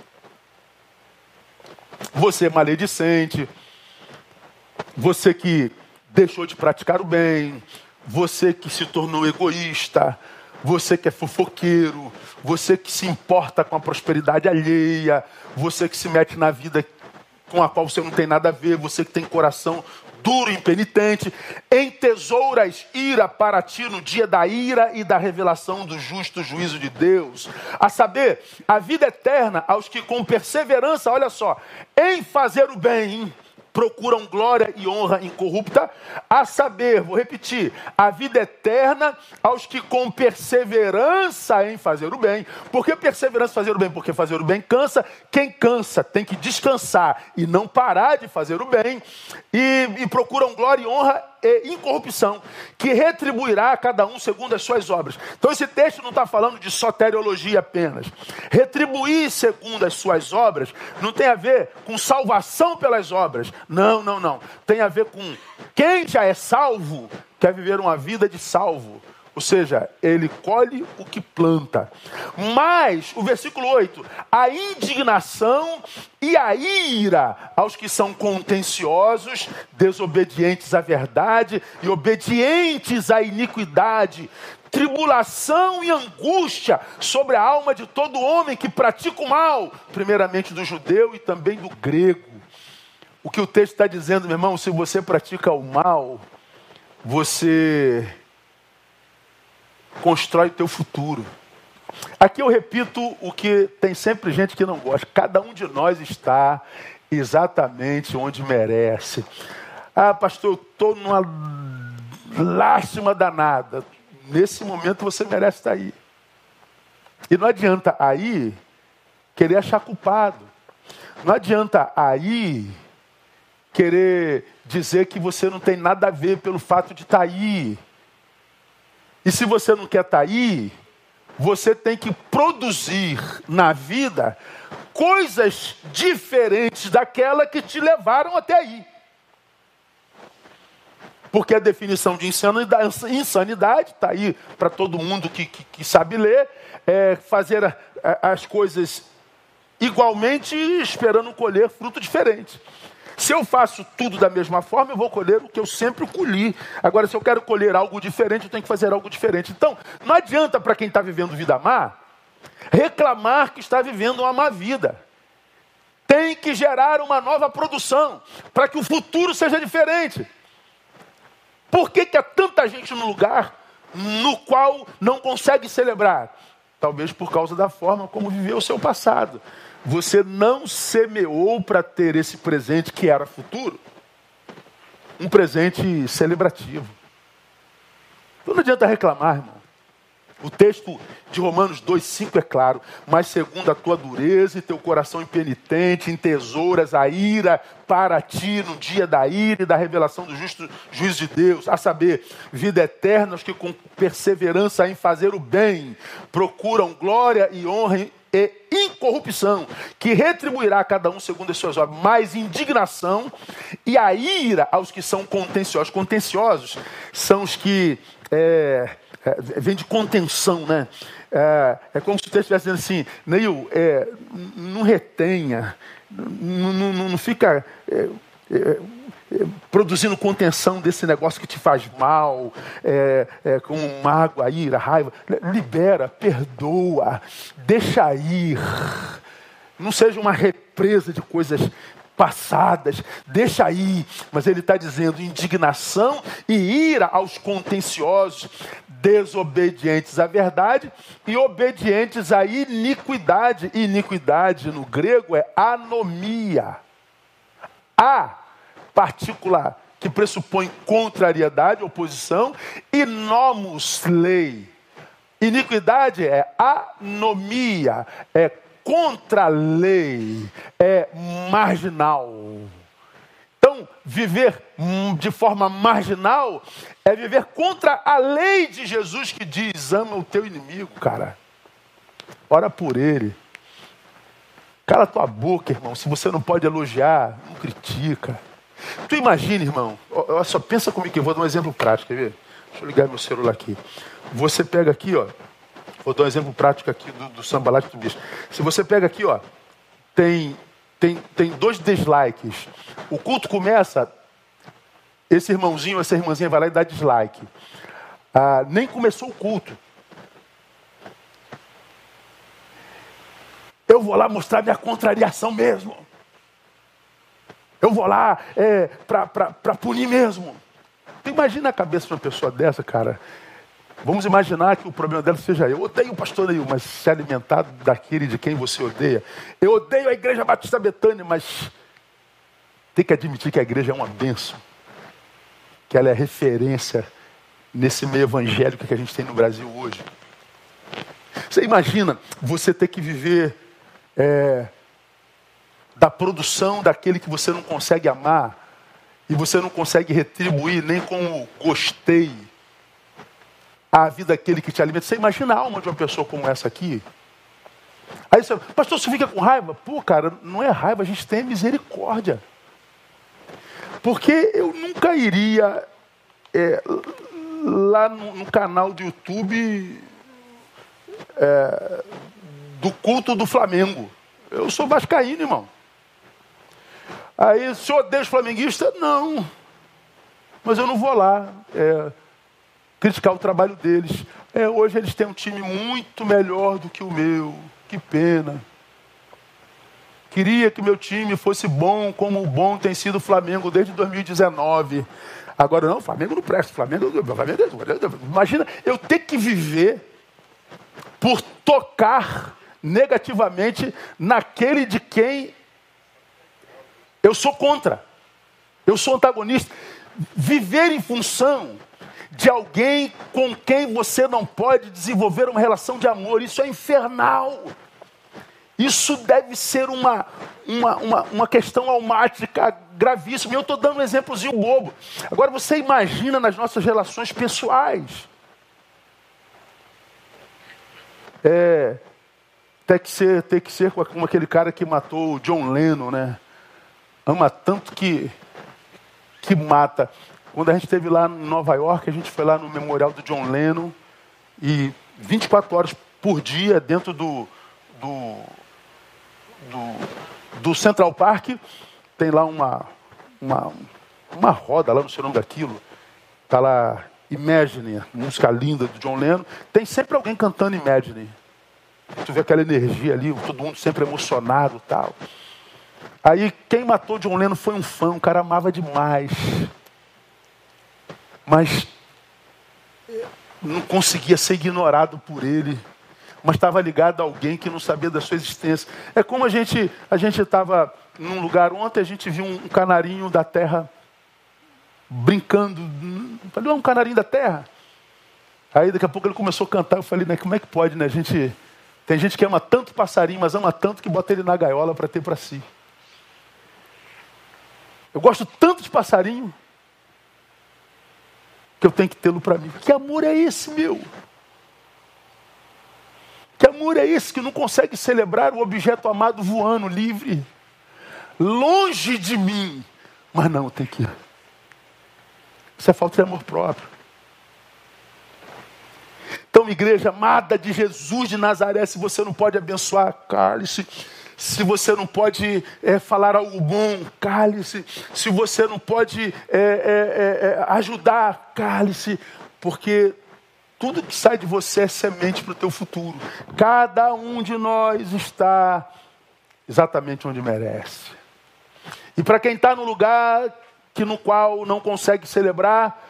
[SPEAKER 1] você é maledicente, você que deixou de praticar o bem, você que se tornou egoísta, você que é fofoqueiro, você que se importa com a prosperidade alheia, você que se mete na vida com a qual você não tem nada a ver, você que tem coração duro e impenitente, entesouras ira para ti no dia da ira e da revelação do justo juízo de Deus. A saber, a vida eterna aos que com perseverança, olha só, em fazer o bem, procuram glória e honra incorrupta, a saber, vou repetir, a vida eterna aos que com perseverança em fazer o bem. Por que perseverança fazer o bem? Porque fazer o bem cansa. Quem cansa tem que descansar e não parar de fazer o bem. E, e procuram glória e honra e incorrupção, que retribuirá a cada um segundo as suas obras. Então esse texto não está falando de soteriologia apenas. Retribuir segundo as suas obras não tem a ver com salvação pelas obras. Não, não, não. Tem a ver com quem já é salvo quer viver uma vida de salvo. Ou seja, ele colhe o que planta. Mas, o versículo 8: a indignação e a ira aos que são contenciosos, desobedientes à verdade e obedientes à iniquidade, tribulação e angústia sobre a alma de todo homem que pratica o mal, primeiramente do judeu e também do grego. O que o texto está dizendo, meu irmão, se você pratica o mal, você constrói o teu futuro. Aqui eu repito o que tem sempre gente que não gosta. Cada um de nós está exatamente onde merece. Ah, pastor, eu estou numa lástima danada. Nesse momento você merece estar aí. E não adianta aí querer achar culpado. Não adianta aí querer dizer que você não tem nada a ver pelo fato de estar aí. E se você não quer estar tá aí, você tem que produzir na vida coisas diferentes daquela que te levaram até aí. Porque a definição de insanidade está aí para todo mundo que, que, que, sabe ler, é fazer a, a, as coisas igualmente esperando colher fruto diferente. Se eu faço tudo da mesma forma, eu vou colher o que eu sempre colhi. Agora, se eu quero colher algo diferente, eu tenho que fazer algo diferente. Então, não adianta para quem está vivendo vida má reclamar que está vivendo uma má vida. Tem que gerar uma nova produção para que o futuro seja diferente. Por que, que há tanta gente no lugar no qual não consegue celebrar? Talvez por causa da forma como viveu o seu passado. Você não semeou para ter esse presente que era futuro, um presente celebrativo. Então não adianta reclamar, irmão. O texto de Romanos 2,5 é claro, mas segundo a tua dureza e teu coração impenitente, em tesouras a ira para ti no dia da ira e da revelação do justo juiz de Deus, a saber, vida eterna, os que com perseverança em fazer o bem procuram glória e honra e incorrupção, que retribuirá a cada um segundo as suas obras, mais indignação e a ira aos que são contenciosos. Contenciosos são os que é, é, vem de contenção, né? É, é, como se o texto estivesse dizendo assim, Neil, é, não retenha, não, fica é, é, é, produzindo contenção desse negócio que te faz mal, com mágoa, ira, raiva. Libera, perdoa, deixa ir. Não seja uma represa de coisas passadas, deixa aí. Mas ele está dizendo indignação e ira aos contenciosos, desobedientes à verdade e obedientes à iniquidade. Iniquidade no grego é anomia. A partícula que pressupõe contrariedade, oposição, e nomos lei. Iniquidade é anomia, é contra a lei, é marginal. Então, viver de forma marginal é viver contra a lei de Jesus que diz: ama o teu inimigo, cara. Ora por ele. Cala tua boca, irmão. Se você não pode elogiar, não critica. Tu imagina, irmão. Olha só, pensa comigo que eu vou dar um exemplo prático, quer ver? Deixa eu ligar meu celular aqui. Você pega aqui, ó. Vou dar um exemplo prático aqui do, do sambalate do bicho. Se você pega aqui, ó, tem, tem, tem dois dislikes. O culto começa, esse irmãozinho, essa irmãzinha vai lá e dá dislike. Ah, nem começou o culto. Eu vou lá mostrar minha contrariação mesmo. Eu vou lá é, para punir mesmo. Imagina a cabeça de uma pessoa dessa, cara. Vamos imaginar que o problema dela seja eu. odeio o pastor Neil, mas se alimentar daquele de quem você odeia. Eu odeio a igreja Batista Betânia, mas tem que admitir que a igreja é uma benção. Que ela é referência nesse meio evangélico que a gente tem no Brasil hoje. Você imagina você ter que viver é, da produção daquele que você não consegue amar e você não consegue retribuir nem com o gostei a vida daquele que te alimenta. Você imagina a alma de uma pessoa como essa aqui? Aí você, pastor, você fica com raiva? Pô, cara, não é raiva, a gente tem misericórdia. Porque eu nunca iria é, lá no, no, canal do YouTube é, do culto do Flamengo. Eu sou vascaíno, irmão. Aí, o senhor odeia os? Não. Mas eu não vou lá. É, criticar o trabalho deles. É, hoje eles têm um time muito melhor do que o meu. Que pena. Queria que meu time fosse bom, como o bom tem sido o Flamengo desde 2019. Agora não, Flamengo não presta. Flamengo, Flamengo, imagina eu ter que viver por tocar negativamente naquele de quem eu sou contra. Eu sou antagonista. Viver em função de alguém com quem você não pode desenvolver uma relação de amor. Isso é infernal. Isso deve ser uma, uma, uma, uma questão almática gravíssima. Eu estou dando um exemplozinho bobo. Agora você imagina nas nossas relações pessoais. É, tem que ser, tem que ser como aquele cara que matou o John Lennon, né? Ama tanto que, que mata. Quando a gente esteve lá em Nova York, a gente foi lá no memorial do John Lennon e 24 horas por dia dentro do, do, do, do Central Park tem lá uma, uma, uma roda, lá não sei o nome daquilo. Está lá Imagine, música linda do John Lennon. Tem sempre alguém cantando Imagine. Tu vê aquela energia ali, todo mundo sempre emocionado tal. Aí quem matou John Lennon foi um fã, um cara amava demais. Mas não conseguia ser ignorado por ele, mas estava ligado a alguém que não sabia da sua existência. É como a gente a gente estava num lugar ontem, a gente viu um canarinho da terra brincando. Falei, é um canarinho da terra. Aí daqui a pouco ele começou a cantar. Eu falei, né, como é que pode, né? A gente, tem gente que ama tanto passarinho, mas ama tanto que bota ele na gaiola para ter para si. Eu gosto tanto de passarinho que eu tenho que tê-lo para mim. Que amor é esse, meu? Que amor é esse que não consegue celebrar o objeto amado voando livre, longe de mim? Mas não, tem que. Isso é falta de amor próprio. Então, igreja amada de Jesus de Nazaré, se você não pode abençoar, cale-se. Se você não pode é, falar algo bom, cale-se. Se você não pode é, é, é ajudar, cale-se. Porque tudo que sai de você é semente para o teu futuro. Cada um de nós está exatamente onde merece. E para quem está no lugar que no qual não consegue celebrar,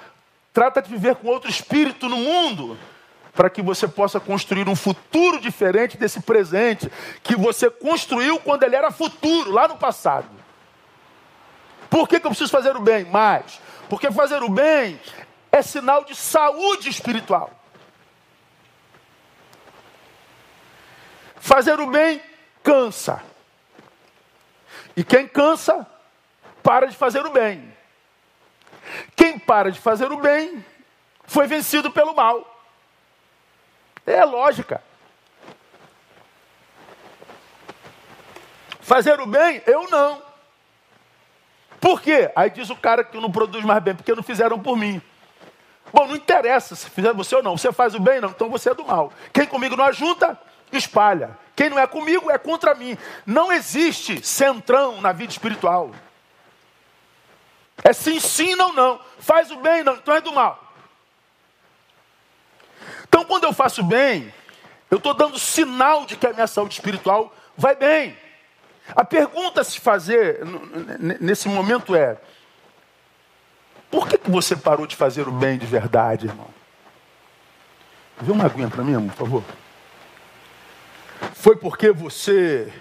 [SPEAKER 1] trata de viver com outro espírito no mundo para que você possa construir um futuro diferente desse presente que você construiu quando ele era futuro, lá no passado. Por que, que eu preciso fazer o bem? Mais. Porque fazer o bem é sinal de saúde espiritual. Fazer o bem cansa. E quem cansa, para de fazer o bem. Quem para de fazer o bem, foi vencido pelo mal. É lógica. Fazer o bem, eu não. Por quê? Aí diz o cara que não produz mais bem, porque não fizeram por mim. Bom, não interessa se fizer você ou não. Você faz o bem, não, então você é do mal. Quem comigo não ajunta, espalha. Quem não é comigo é contra mim. Não existe centrão na vida espiritual. É sim, sim, não, não. Faz o bem, não, então é do mal. Então, quando eu faço bem, eu estou dando sinal de que a minha saúde espiritual vai bem. A pergunta a se fazer nesse momento é: por que, que você parou de fazer o bem de verdade, irmão? Vê uma aguinha para mim, por favor. Foi porque você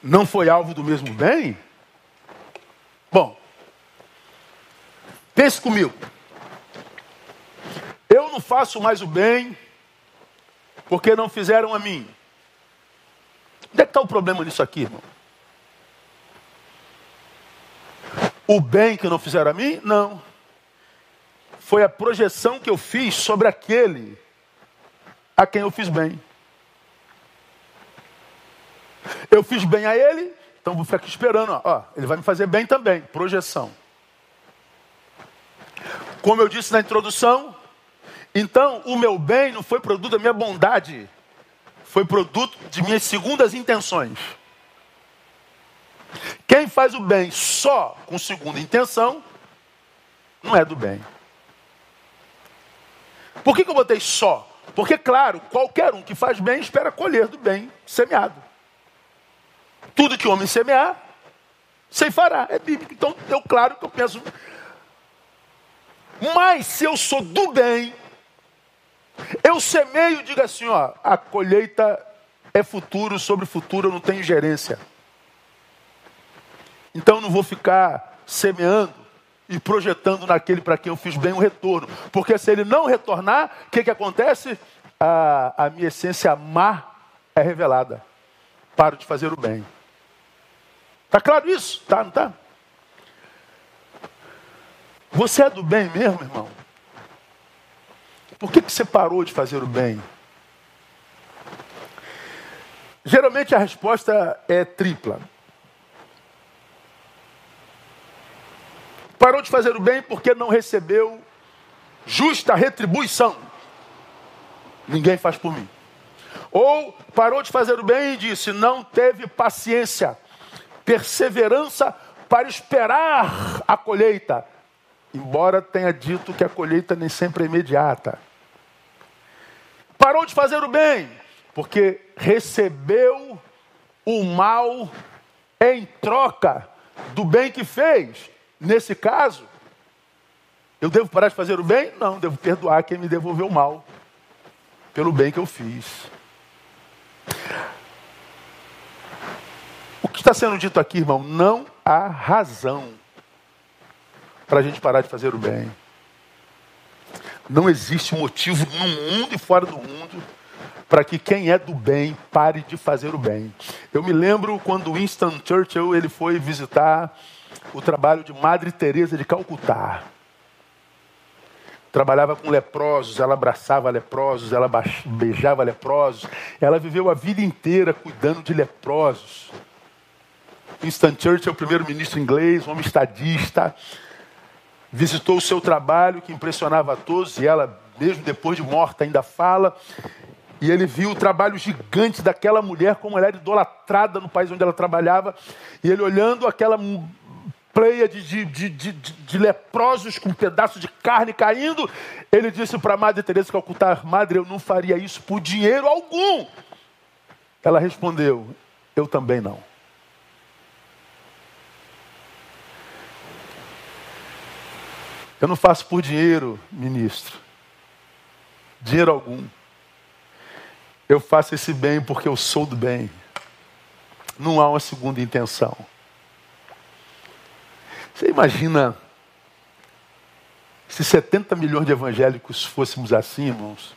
[SPEAKER 1] não foi alvo do mesmo bem? Bom, Pense comigo. Eu não faço mais o bem porque não fizeram a mim. Onde é que está o problema nisso aqui, irmão? O bem que não fizeram a mim? Não. Foi a projeção que eu fiz sobre aquele a quem eu fiz bem. Eu fiz bem a ele, então vou ficar aqui esperando. Ó, ó ele vai me fazer bem também. Projeção. Como eu disse na introdução, então o meu bem não foi produto da minha bondade, foi produto de minhas segundas intenções. Quem faz o bem só com segunda intenção, não é do bem. Por que, que eu botei só? Porque, claro, qualquer um que faz bem espera colher do bem semeado. Tudo que o homem semear, fará. É bíblico. Então, eu, claro que eu penso mas se eu sou do bem, eu semeio e digo assim, ó, a colheita é futuro, sobre futuro eu não tenho gerência. Então eu não vou ficar semeando e projetando naquele para quem eu fiz bem um retorno. Porque se ele não retornar, o que, que acontece? A, a minha essência má é revelada. Paro de fazer o bem. Está claro isso? Tá, não está? Você é do bem mesmo, irmão? Por que, que você parou de fazer o bem? Geralmente a resposta é tripla. Parou de fazer o bem porque não recebeu justa retribuição. Ninguém faz por mim. Ou parou de fazer o bem e disse: não teve paciência, perseverança para esperar a colheita embora tenha dito que a colheita nem sempre é imediata. Parou de fazer o bem, porque recebeu o mal em troca do bem que fez. Nesse caso, Eu devo parar de fazer o bem? Não, devo perdoar quem me devolveu o mal, pelo bem que eu fiz. O que está sendo dito aqui, irmão? Não há razão para a gente parar de fazer o bem. Não existe motivo no mundo e fora do mundo para que quem é do bem pare de fazer o bem. Eu me lembro quando Winston Churchill ele foi visitar o trabalho de Madre Teresa de Calcutá. Trabalhava com leprosos, ela abraçava leprosos, ela beijava leprosos. Ela viveu a vida inteira cuidando de leprosos. Winston Churchill, o primeiro-ministro inglês, um homem estadista, visitou o seu trabalho que impressionava a todos e ela, mesmo depois de morta, ainda fala. E ele viu o trabalho gigante daquela mulher, como ela era idolatrada no país onde ela trabalhava. E ele olhando aquela pleia de, de, de, de, leprosos com um pedaço de carne caindo, ele disse para a Madre Teresa Calcutá, Madre, eu não faria isso por dinheiro algum. Ela respondeu, eu também não. Eu não faço por dinheiro, ministro. Dinheiro algum. Eu faço esse bem porque eu sou do bem. Não há uma segunda intenção. Você imagina se 70 milhões de evangélicos fôssemos assim, irmãos?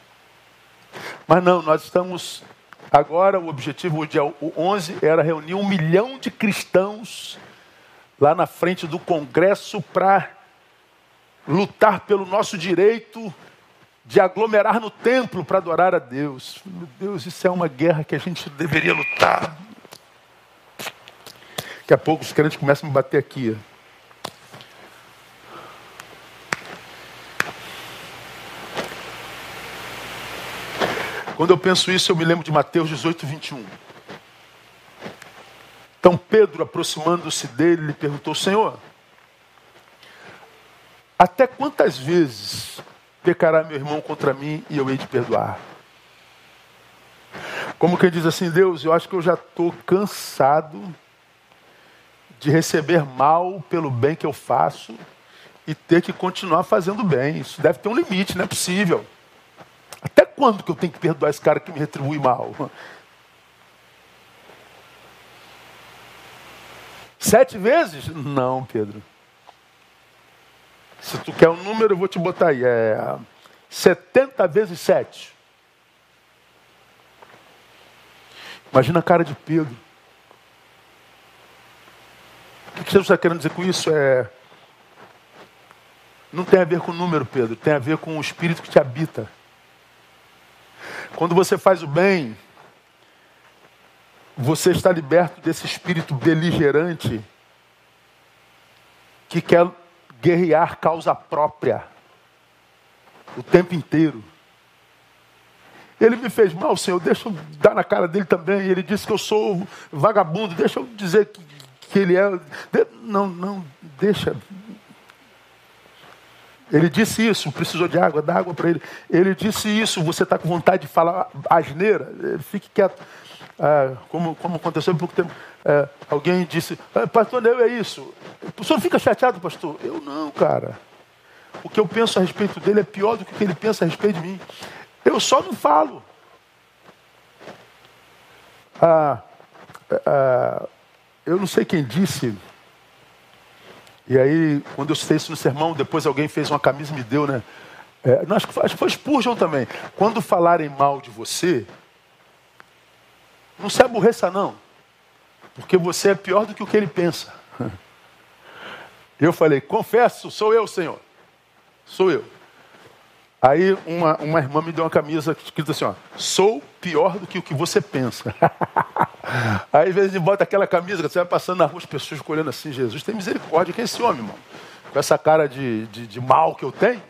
[SPEAKER 1] Mas não, nós estamos. Agora, o objetivo, o dia 11, era reunir um milhão de cristãos lá na frente do Congresso para lutar pelo nosso direito de aglomerar no templo para adorar a Deus. Meu Deus, isso é uma guerra que a gente deveria lutar. Daqui a pouco os crentes começam a me bater aqui. Quando eu penso isso, eu me lembro de Mateus 18, 21. Então Pedro, aproximando-se dele, lhe perguntou: Senhor, até quantas vezes pecará meu irmão contra mim e eu hei de perdoar? Como quem diz assim, Deus, eu acho que eu já estou cansado de receber mal pelo bem que eu faço e ter que continuar fazendo bem. Isso deve ter um limite, não é possível. Até quando que eu tenho que perdoar esse cara que me retribui mal? Sete vezes? Não, Pedro. Se tu quer um número, eu vou te botar aí. É 70 vezes 7. Imagina a cara de Pedro. O que Jesus está querendo dizer com isso? É. Não tem a ver com o número, Pedro, tem a ver com o espírito que te habita. Quando você faz o bem, você está liberto desse espírito beligerante que quer guerrear causa própria o tempo inteiro. Ele me fez mal, Senhor, deixa eu dar na cara dele também. Ele disse que eu sou vagabundo, deixa eu dizer que, que ele é. Não, não, deixa. Ele disse isso, precisou de água, dá água para ele. Ele disse isso, você está com vontade de falar asneira, fique quieto. Ah, como, como aconteceu há pouco tempo, ah, alguém disse, ah, pastor Neu é isso. O senhor fica chateado, pastor? Eu não, cara. O que eu penso a respeito dele é pior do que o que ele pensa a respeito de mim. Eu só não falo. Ah, ah, eu não sei quem disse. E aí, quando eu citei isso no sermão, depois alguém fez uma camisa e me deu, né? É, não, acho, que foi, acho que foi Spurgeon também. Quando falarem mal de você, não se aborreça, não. Porque você é pior do que o que ele pensa. <laughs> Eu falei, confesso, sou eu, Senhor. Sou eu. Aí uma, uma irmã me deu uma camisa escrita assim, ó, sou pior do que o que você pensa. <laughs> Aí às vezes bota aquela camisa, você vai passando na rua, as pessoas olhando assim, Jesus tem misericórdia, que é esse homem, irmão? Com essa cara de, de, de mal que eu tenho.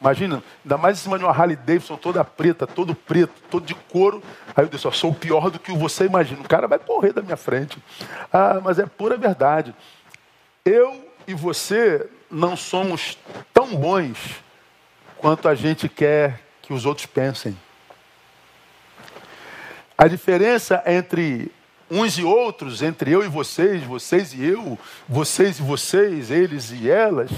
[SPEAKER 1] Imagina, ainda mais em cima de uma Harley Davidson toda preta, todo preto, todo de couro. Aí eu disse, ó, sou pior do que você imagina. O cara vai correr da minha frente. Ah, mas é pura verdade. Eu e você não somos tão bons quanto a gente quer que os outros pensem. A diferença entre uns e outros, entre eu e vocês, vocês e eu, vocês e vocês, eles e elas,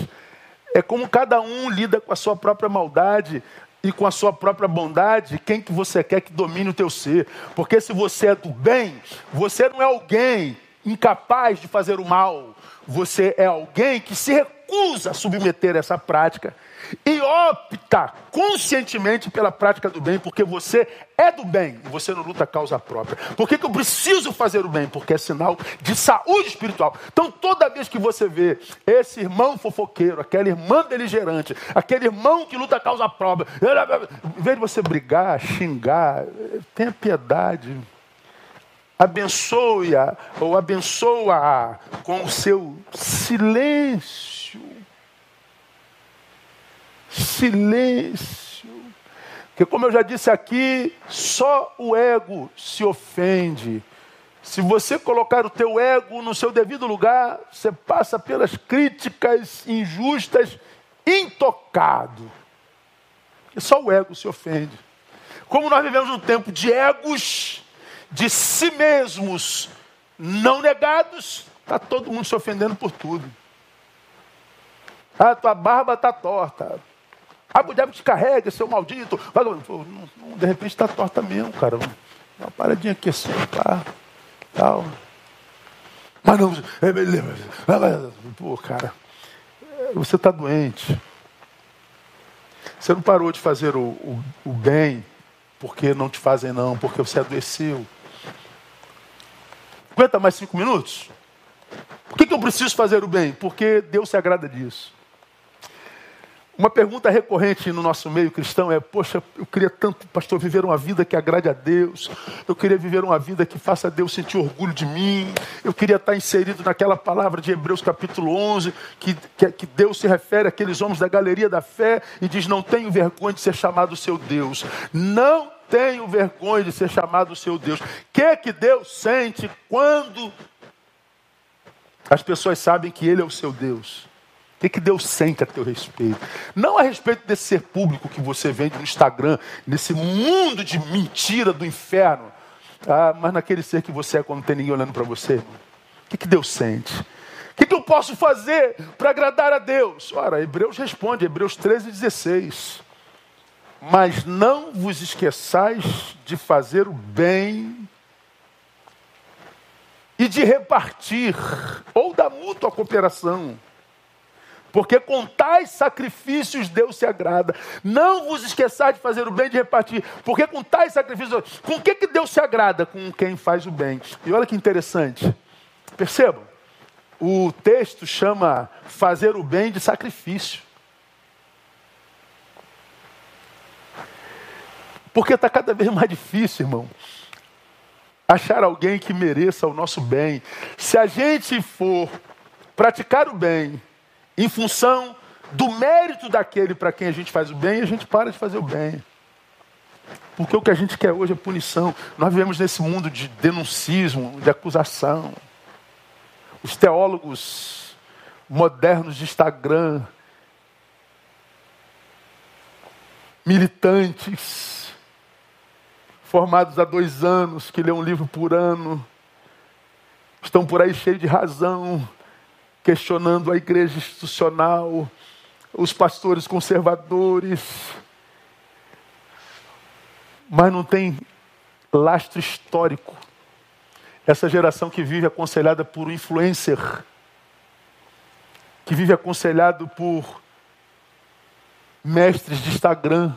[SPEAKER 1] É como cada um lida com a sua própria maldade e com a sua própria bondade, quem que você quer que domine o teu ser. Porque se você é do bem, você não é alguém incapaz de fazer o mal. Você é alguém que se a submeter essa prática e opta conscientemente pela prática do bem, porque você é do bem e você não luta causa própria. Por que, que eu preciso fazer o bem? Porque é sinal de saúde espiritual. Então, toda vez que você vê esse irmão fofoqueiro, aquela irmã beligerante, aquele irmão que luta causa própria, em vez de você brigar, xingar, tenha piedade. Abençoe-a ou abençoa-a com o seu silêncio silêncio. Porque, como eu já disse aqui, só o ego se ofende. Se você colocar o teu ego no seu devido lugar, você passa pelas críticas injustas intocado. E só o ego se ofende. Como nós vivemos um tempo de egos, de si mesmos não negados, está todo mundo se ofendendo por tudo. A tua barba está torta. O diabo te carrega, seu maldito. de repente está torta mesmo, cara. Uma paradinha aqui assim, pá, tal. Mas não, é pô, cara, você está doente. Você não parou de fazer o, o, o, bem porque não te fazem não, porque você adoeceu. Aguenta mais cinco minutos? Por que, que eu preciso fazer o bem? Porque Deus se agrada disso. Uma pergunta recorrente no nosso meio cristão é: Poxa, eu queria tanto, pastor, viver uma vida que agrade a Deus. Eu queria viver uma vida que faça Deus sentir orgulho de mim. Eu queria estar inserido naquela palavra de Hebreus capítulo 11, que, que, que Deus se refere àqueles homens da galeria da fé e diz: Não tenho vergonha de ser chamado seu Deus. Não tenho vergonha de ser chamado seu Deus. O que é que Deus sente quando as pessoas sabem que Ele é o seu Deus? O que, que Deus sente a teu respeito? Não a respeito desse ser público que você vende no Instagram, nesse mundo de mentira do inferno, ah, mas naquele ser que você é quando não tem ninguém olhando para você. O que, que Deus sente? O que, que eu posso fazer para agradar a Deus? Ora, Hebreus responde, Hebreus 13, 16. Mas não vos esqueçais de fazer o bem e de repartir, ou da mútua cooperação porque com tais sacrifícios Deus se agrada. Não vos esqueçais de fazer o bem e de repartir. Porque com tais sacrifícios, com o que, que Deus se agrada? Com quem faz o bem. E olha que interessante. Percebam, o texto chama fazer o bem de sacrifício. Porque está cada vez mais difícil, irmão, achar alguém que mereça o nosso bem. Se a gente for praticar o bem em função do mérito daquele para quem a gente faz o bem, a gente para de fazer o bem. Porque o que a gente quer hoje é punição. Nós vivemos nesse mundo de denuncismo, de acusação. Os teólogos modernos de Instagram, militantes, formados há dois anos, que lê um livro por ano, estão por aí cheios de razão, questionando a igreja institucional, os pastores conservadores, mas não tem lastro histórico. Essa geração que vive aconselhada por um influencer, que vive aconselhado por mestres de Instagram,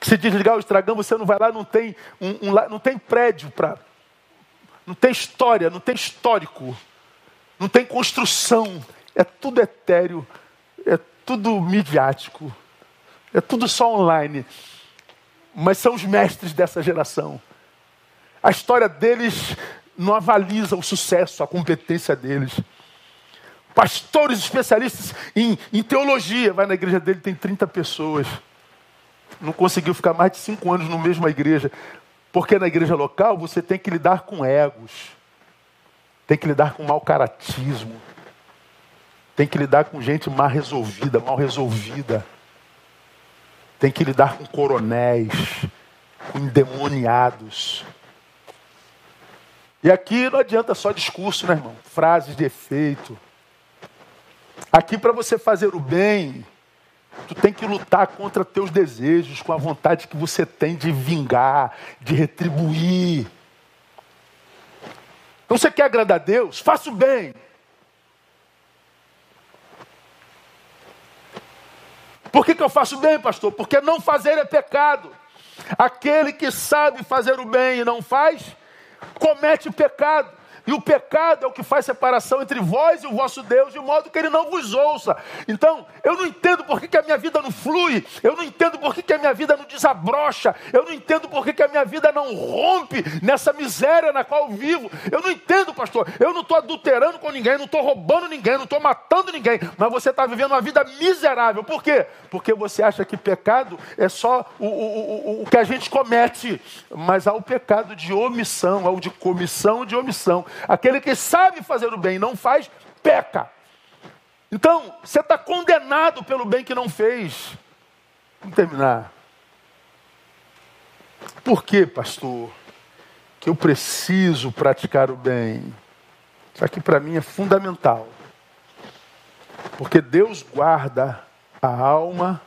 [SPEAKER 1] que se desligar o Instagram, você não vai lá, não tem, um, um, não tem prédio para. Não tem história, não tem histórico não tem construção, é tudo etéreo, é tudo midiático, é tudo só online. Mas são os mestres dessa geração. A história deles não avaliza o sucesso, a competência deles. Pastores especialistas em, em teologia, vai na igreja dele, tem 30 pessoas. Não conseguiu ficar mais de cinco anos na mesma igreja. Porque na igreja local você tem que lidar com egos tem que lidar com mau caratismo, tem que lidar com gente mal resolvida, mal resolvida, tem que lidar com coronéis, com endemoniados. E aqui não adianta só discurso, né, irmão? Frases de efeito. Aqui para você fazer o bem, tu tem que lutar contra teus desejos, com a vontade que você tem de vingar, de retribuir. Então você quer agradar a Deus? Faça o bem. Por que, que eu faço bem, pastor? Porque não fazer é pecado. Aquele que sabe fazer o bem e não faz, comete pecado. E o pecado é o que faz separação entre vós e o vosso Deus, de modo que ele não vos ouça. Então, eu não entendo por que, que a minha vida não flui, eu não entendo por que, que a minha vida não desabrocha, eu não entendo por que, que a minha vida não rompe nessa miséria na qual eu vivo. Eu não entendo, pastor. Eu não estou adulterando com ninguém, não estou roubando ninguém, não estou matando ninguém, mas você está vivendo uma vida miserável. Por quê? Porque você acha que pecado é só o, o, o, o que a gente comete, mas há o pecado de omissão, há o de comissão de omissão. Aquele que sabe fazer o bem e não faz, peca. Então, você está condenado pelo bem que não fez. Vamos terminar. Por que, pastor, que eu preciso praticar o bem? Isso aqui para mim é fundamental. Porque Deus guarda a alma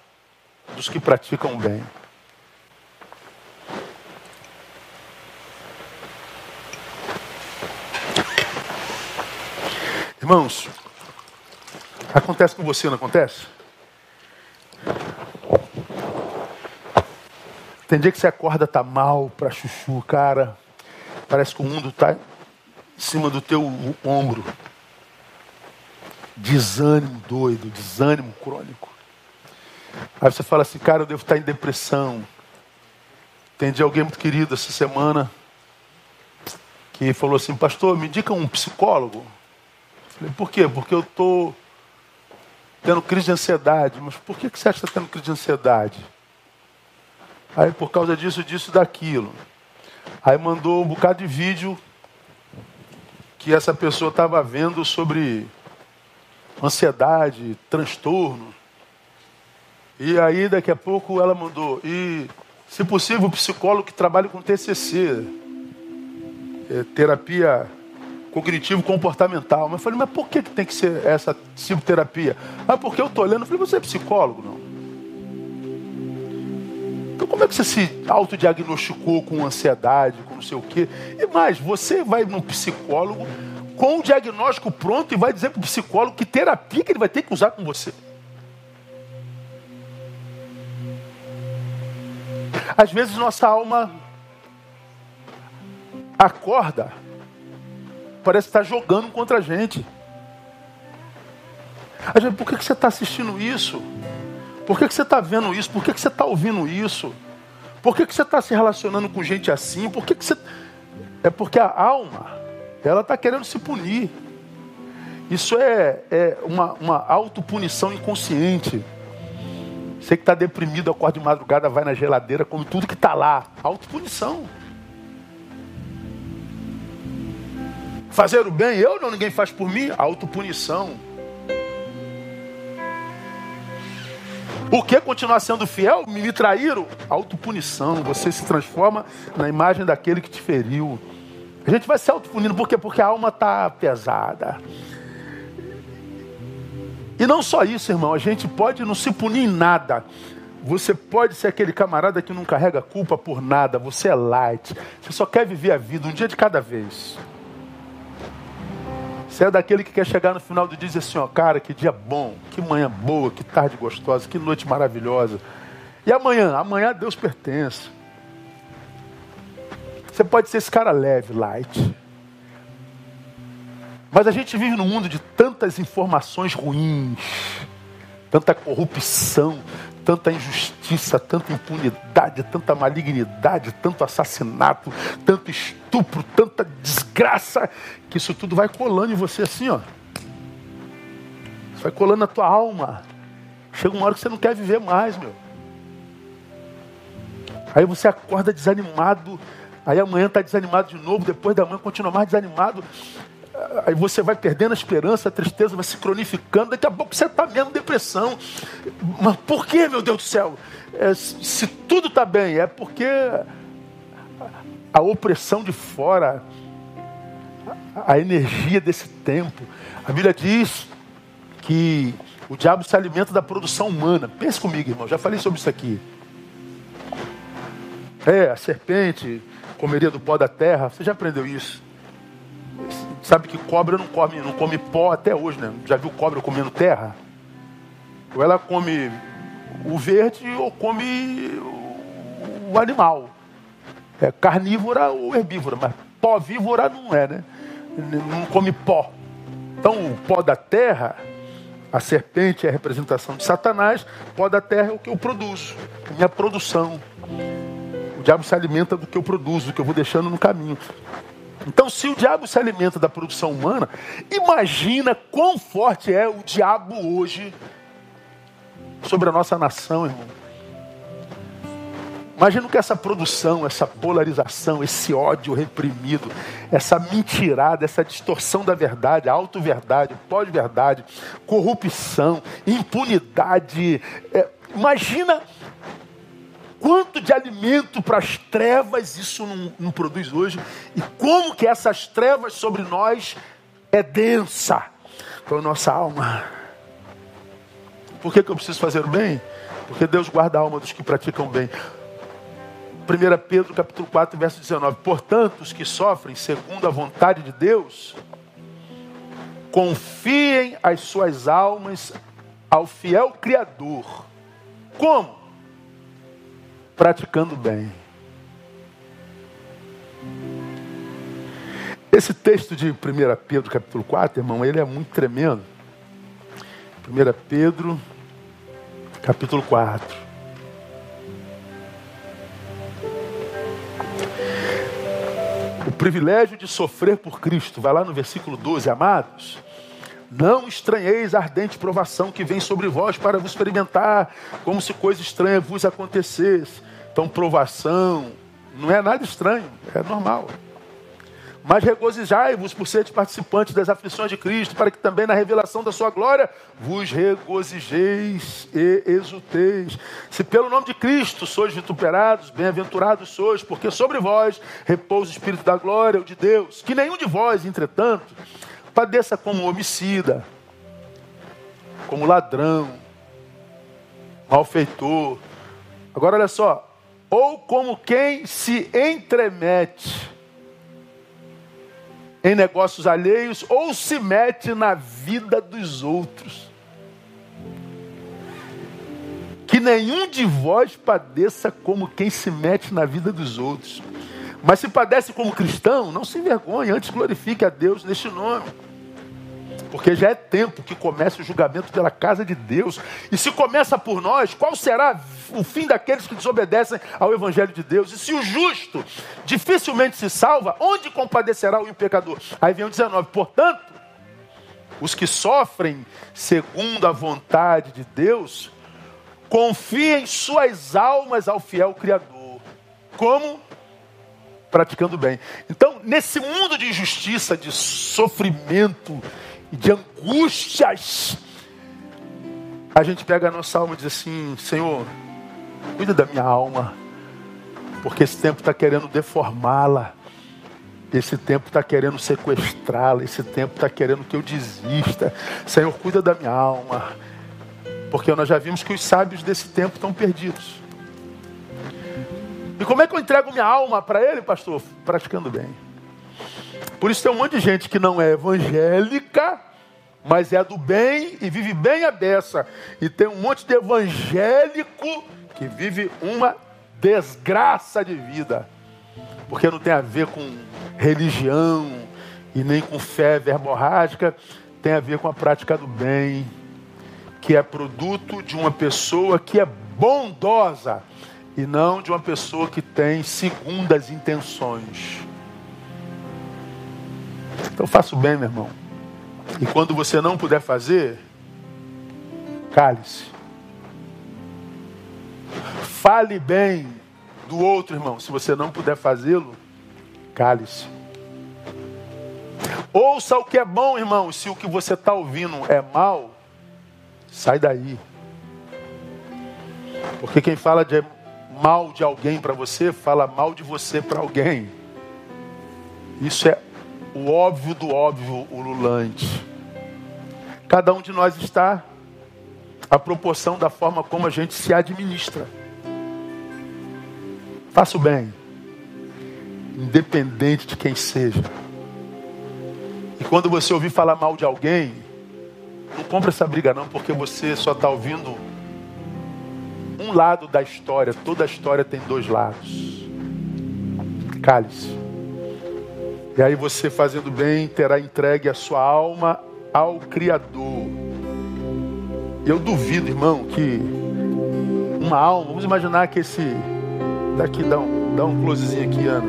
[SPEAKER 1] dos que praticam o bem. Irmãos, acontece com você, não acontece? Tem dia que você acorda, tá mal pra chuchu, cara. Parece que o mundo tá em cima do teu ombro. Desânimo doido, desânimo crônico. Aí você fala assim, cara, eu devo estar em depressão. Entendi alguém muito querido essa semana que falou assim, pastor, me indica um psicólogo. Falei, por quê? Porque eu estou tendo crise de ansiedade. Mas por que, que você acha que está tendo crise de ansiedade? Aí por causa disso, disso, daquilo. Aí mandou um bocado de vídeo que essa pessoa estava vendo sobre ansiedade, transtorno. E aí daqui a pouco ela mandou, e se possível o psicólogo que trabalha com TCC, é, terapia cognitivo comportamental. Mas eu falei, mas por que, tem que ser essa psicoterapia? Ah, porque eu estou olhando. Eu falei, você é psicólogo? Não. Então como é que você se autodiagnosticou com ansiedade, com não sei o quê? E mais, você vai num psicólogo com o diagnóstico pronto e vai dizer para o psicólogo que terapia que ele vai ter que usar com você. Às vezes nossa alma acorda parece estar jogando contra a gente. A gente, por que, que você está assistindo isso? Por que, que você está vendo isso? Por que, que você está ouvindo isso? Por que, que você está se relacionando com gente assim? Por que, que você. É porque a alma, ela está querendo se punir. Isso é, é uma, uma autopunição inconsciente. Você que está deprimido, acorda de madrugada, vai na geladeira, come tudo que está lá. Autopunição. Fazer o bem, eu não, ninguém faz por mim. Autopunição. Por que continuar sendo fiel? Me traíram? Autopunição. Você se transforma na imagem daquele que te feriu. A gente vai se autopunindo. Por quê? Porque a alma está pesada. E não só isso, irmão. A gente pode não se punir em nada. Você pode ser aquele camarada que não carrega culpa por nada. Você é light. Você só quer viver a vida um dia de cada vez. Você é daquele que quer chegar no final do dia e dizer assim, ó, cara, que dia bom, que manhã boa, que tarde gostosa, que noite maravilhosa. E amanhã? Amanhã Deus pertence. Você pode ser esse cara leve, light. Mas a gente vive num mundo de tantas informações ruins, tanta corrupção, tanta injustiça, tanta impunidade, tanta malignidade, tanto assassinato, tanto estupro, tanta desgraça, que isso tudo vai colando em você assim, ó. Isso vai colando na tua alma. Chega uma hora que você não quer viver mais, meu. Aí você acorda desanimado, aí amanhã está desanimado de novo, depois da manhã continua mais desanimado. Aí você vai perdendo a esperança, a tristeza vai se cronificando, daqui a pouco você está mesmo depressão. Mas por que, meu Deus do céu? É, se tudo está bem, é porque a opressão de fora, a energia desse tempo. A Bíblia diz que o diabo se alimenta da produção humana. Pense comigo, irmão, já falei sobre isso aqui. É, a serpente comeria do pó da terra. Você já aprendeu isso? Sabe que cobra não come, não come pó até hoje, né? Já viu cobra comendo terra? Ou ela come o verde ou come o animal. É carnívora ou herbívora, mas pó vívora não é, né? Não come pó. Então, o pó da terra, a serpente é a representação de Satanás, o pó da terra é o que eu produzo, minha produção. O diabo se alimenta do que eu produzo, do que eu vou deixando no caminho. Então, se o diabo se alimenta da produção humana, imagina quão forte é o diabo hoje sobre a nossa nação, irmão. Imagina que essa produção, essa polarização, esse ódio reprimido, essa mentirada, essa distorção da verdade, auto-verdade, pós-verdade, corrupção, impunidade. É, imagina quanto de alimento para as trevas isso não, não, produz hoje e como que essas trevas sobre nós é densa para a nossa alma. Por que, que eu preciso fazer o bem? Porque Deus guarda a alma dos que praticam bem. 1 Pedro capítulo 4, verso 19. Portanto, os que sofrem segundo a vontade de Deus, confiem as suas almas ao fiel Criador. Como? Praticando bem. Esse texto de 1 Pedro capítulo 4, irmão, ele é muito tremendo. 1 Pedro capítulo 4. o privilégio de sofrer por Cristo. Vai lá no versículo 12, amados. Não estranheis a ardente provação que vem sobre vós para vos experimentar, como se coisa estranha vos acontecesse. Então, provação não é nada estranho, é normal. Mas regozijai-vos por seres participantes das aflições de Cristo, para que também na revelação da sua glória vos regozijeis e exulteis. Se pelo nome de Cristo sois vituperados, bem-aventurados sois, porque sobre vós repousa o Espírito da glória, o de Deus. Que nenhum de vós, entretanto, padeça como homicida, como ladrão, malfeitor. Agora olha só, ou como quem se entremete em negócios alheios ou se mete na vida dos outros. Que nenhum de vós padeça como quem se mete na vida dos outros. Mas se padece como cristão, não se envergonhe, antes glorifique a Deus neste nome. Porque já é tempo que comece o julgamento pela casa de Deus. E se começa por nós, qual será o fim daqueles que desobedecem ao Evangelho de Deus? E se o justo dificilmente se salva, onde compadecerá o pecador? Aí vem o 19. Portanto, os que sofrem segundo a vontade de Deus, confiem suas almas ao fiel Criador. Como? Praticando bem. Então, nesse mundo de injustiça, de sofrimento, de angústias, a gente pega a nossa alma e diz assim: Senhor, cuida da minha alma, porque esse tempo está querendo deformá-la, esse tempo está querendo sequestrá-la, esse tempo está querendo que eu desista. Senhor, cuida da minha alma, porque nós já vimos que os sábios desse tempo estão perdidos. E como é que eu entrego minha alma para Ele, pastor? Praticando bem. Por isso tem um monte de gente que não é evangélica, mas é do bem e vive bem a beça. E tem um monte de evangélico que vive uma desgraça de vida. Porque não tem a ver com religião e nem com fé verborrágica, tem a ver com a prática do bem, que é produto de uma pessoa que é bondosa e não de uma pessoa que tem segundas intenções. Então faça o bem, meu irmão. E quando você não puder fazer, cale-se. Fale bem do outro, irmão. Se você não puder fazê-lo, cale-se. Ouça o que é bom, irmão. Se o que você está ouvindo é mal, sai daí. Porque quem fala de mal de alguém para você, fala mal de você para alguém. Isso é o óbvio do óbvio ululante. Cada um de nós está à proporção da forma como a gente se administra. Faça o bem, independente de quem seja. E quando você ouvir falar mal de alguém, não compra essa briga não, porque você só está ouvindo um lado da história. Toda a história tem dois lados. Cale-se. E aí você fazendo bem terá entregue a sua alma ao Criador. Eu duvido, irmão, que uma alma, vamos imaginar que esse. Daqui, dá um, dá um closezinho aqui, Ana.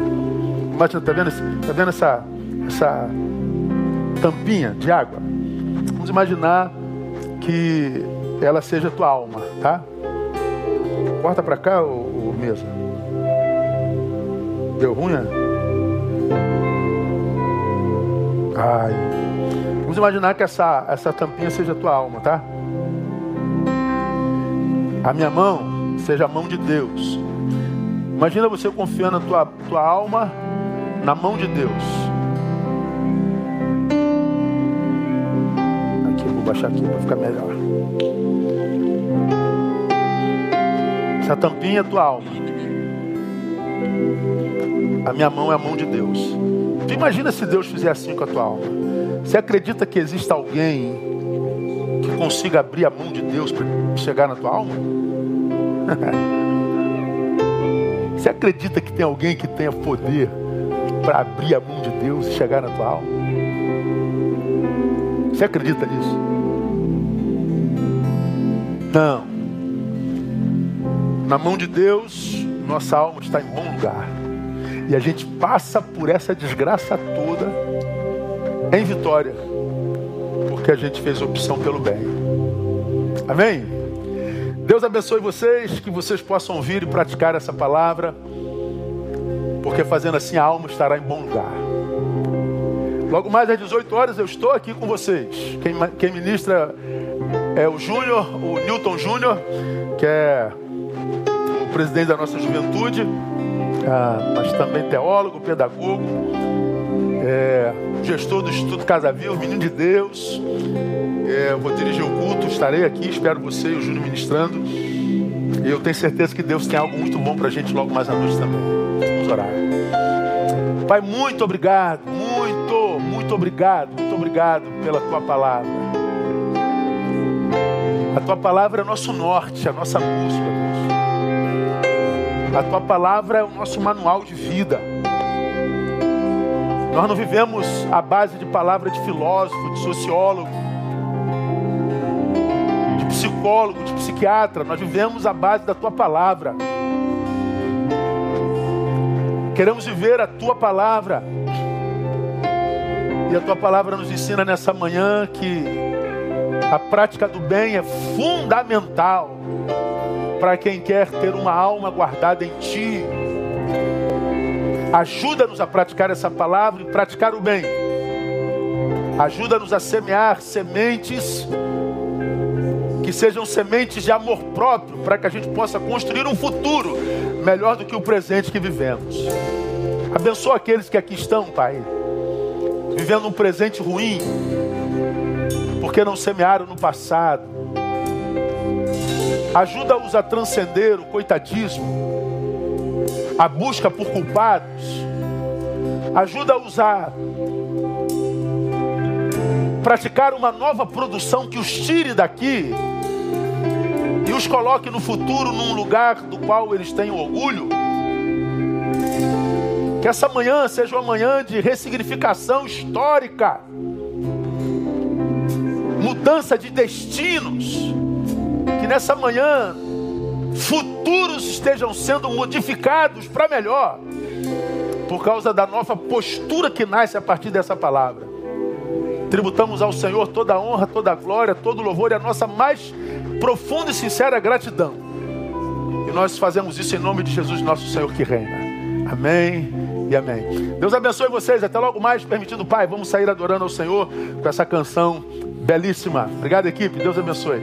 [SPEAKER 1] Imagina, tá vendo, tá vendo essa, essa tampinha de água? Vamos imaginar que ela seja tua alma, tá? Corta para cá, ô, mesa. Deu ruim, é? Ai. Vamos imaginar que essa, essa tampinha seja a tua alma, tá? A minha mão seja a mão de Deus. Imagina você confiando a tua, tua alma na mão de Deus. Aqui, eu vou baixar aqui para ficar melhor. Essa tampinha é tua alma. A minha mão é a mão de Deus. Tu imagina se Deus fizer assim com a tua alma. Você acredita que exista alguém que consiga abrir a mão de Deus para chegar na tua alma? <laughs> Você acredita que tem alguém que tenha poder para abrir a mão de Deus e chegar na tua alma? Você acredita nisso? Não. Na mão de Deus, nossa alma está em bom lugar. E a gente passa por essa desgraça toda em vitória, porque a gente fez opção pelo bem. Amém? Deus abençoe vocês, que vocês possam ouvir e praticar essa palavra, porque fazendo assim a alma estará em bom lugar. Logo mais às 18 horas eu estou aqui com vocês. Quem, quem ministra é o Júnior, o Newton Júnior, que é presidente da nossa juventude, ah, mas também teólogo, pedagogo, é, gestor do Instituto Casa Viva, menino de Deus. É, vou dirigir o culto, estarei aqui, espero você e o Júnior ministrando. E eu tenho certeza que Deus tem algo muito bom para a gente logo mais à noite também. Vamos orar. Pai, muito obrigado, muito, muito obrigado, muito obrigado pela tua palavra. A tua palavra é nosso norte, a nossa bússola, Deus. A tua palavra é o nosso manual de vida. Nós não vivemos à base de palavra de filósofo, de sociólogo, de psicólogo, de psiquiatra. Nós vivemos à base da tua palavra. Queremos viver a tua palavra. E a tua palavra nos ensina nessa manhã que a prática do bem é fundamental para quem quer ter uma alma guardada em Ti. Ajuda-nos a praticar essa palavra e praticar o bem. Ajuda-nos a semear sementes que sejam sementes de amor próprio, para que a gente possa construir um futuro melhor do que o presente que vivemos. Abençoa aqueles que aqui estão, Pai, vivendo um presente ruim, porque não semearam no passado Ajuda-os a transcender o coitadismo, a busca por culpados. Ajuda-os a praticar uma nova produção que os tire daqui e os coloque no futuro num lugar do qual eles tenham orgulho. Que essa manhã seja uma manhã de ressignificação histórica, mudança de destinos que nessa manhã futuros estejam sendo modificados para melhor, por causa da nova postura que nasce a partir dessa palavra. Tributamos ao Senhor toda a honra, toda a glória, todo o louvor e a nossa mais profunda e sincera gratidão. E nós fazemos isso em nome de Jesus, nosso Senhor que reina. Amém e amém. Deus abençoe vocês. Até logo mais, permitindo, Pai. Vamos sair adorando ao Senhor com essa canção belíssima. Obrigado, equipe. Deus abençoe.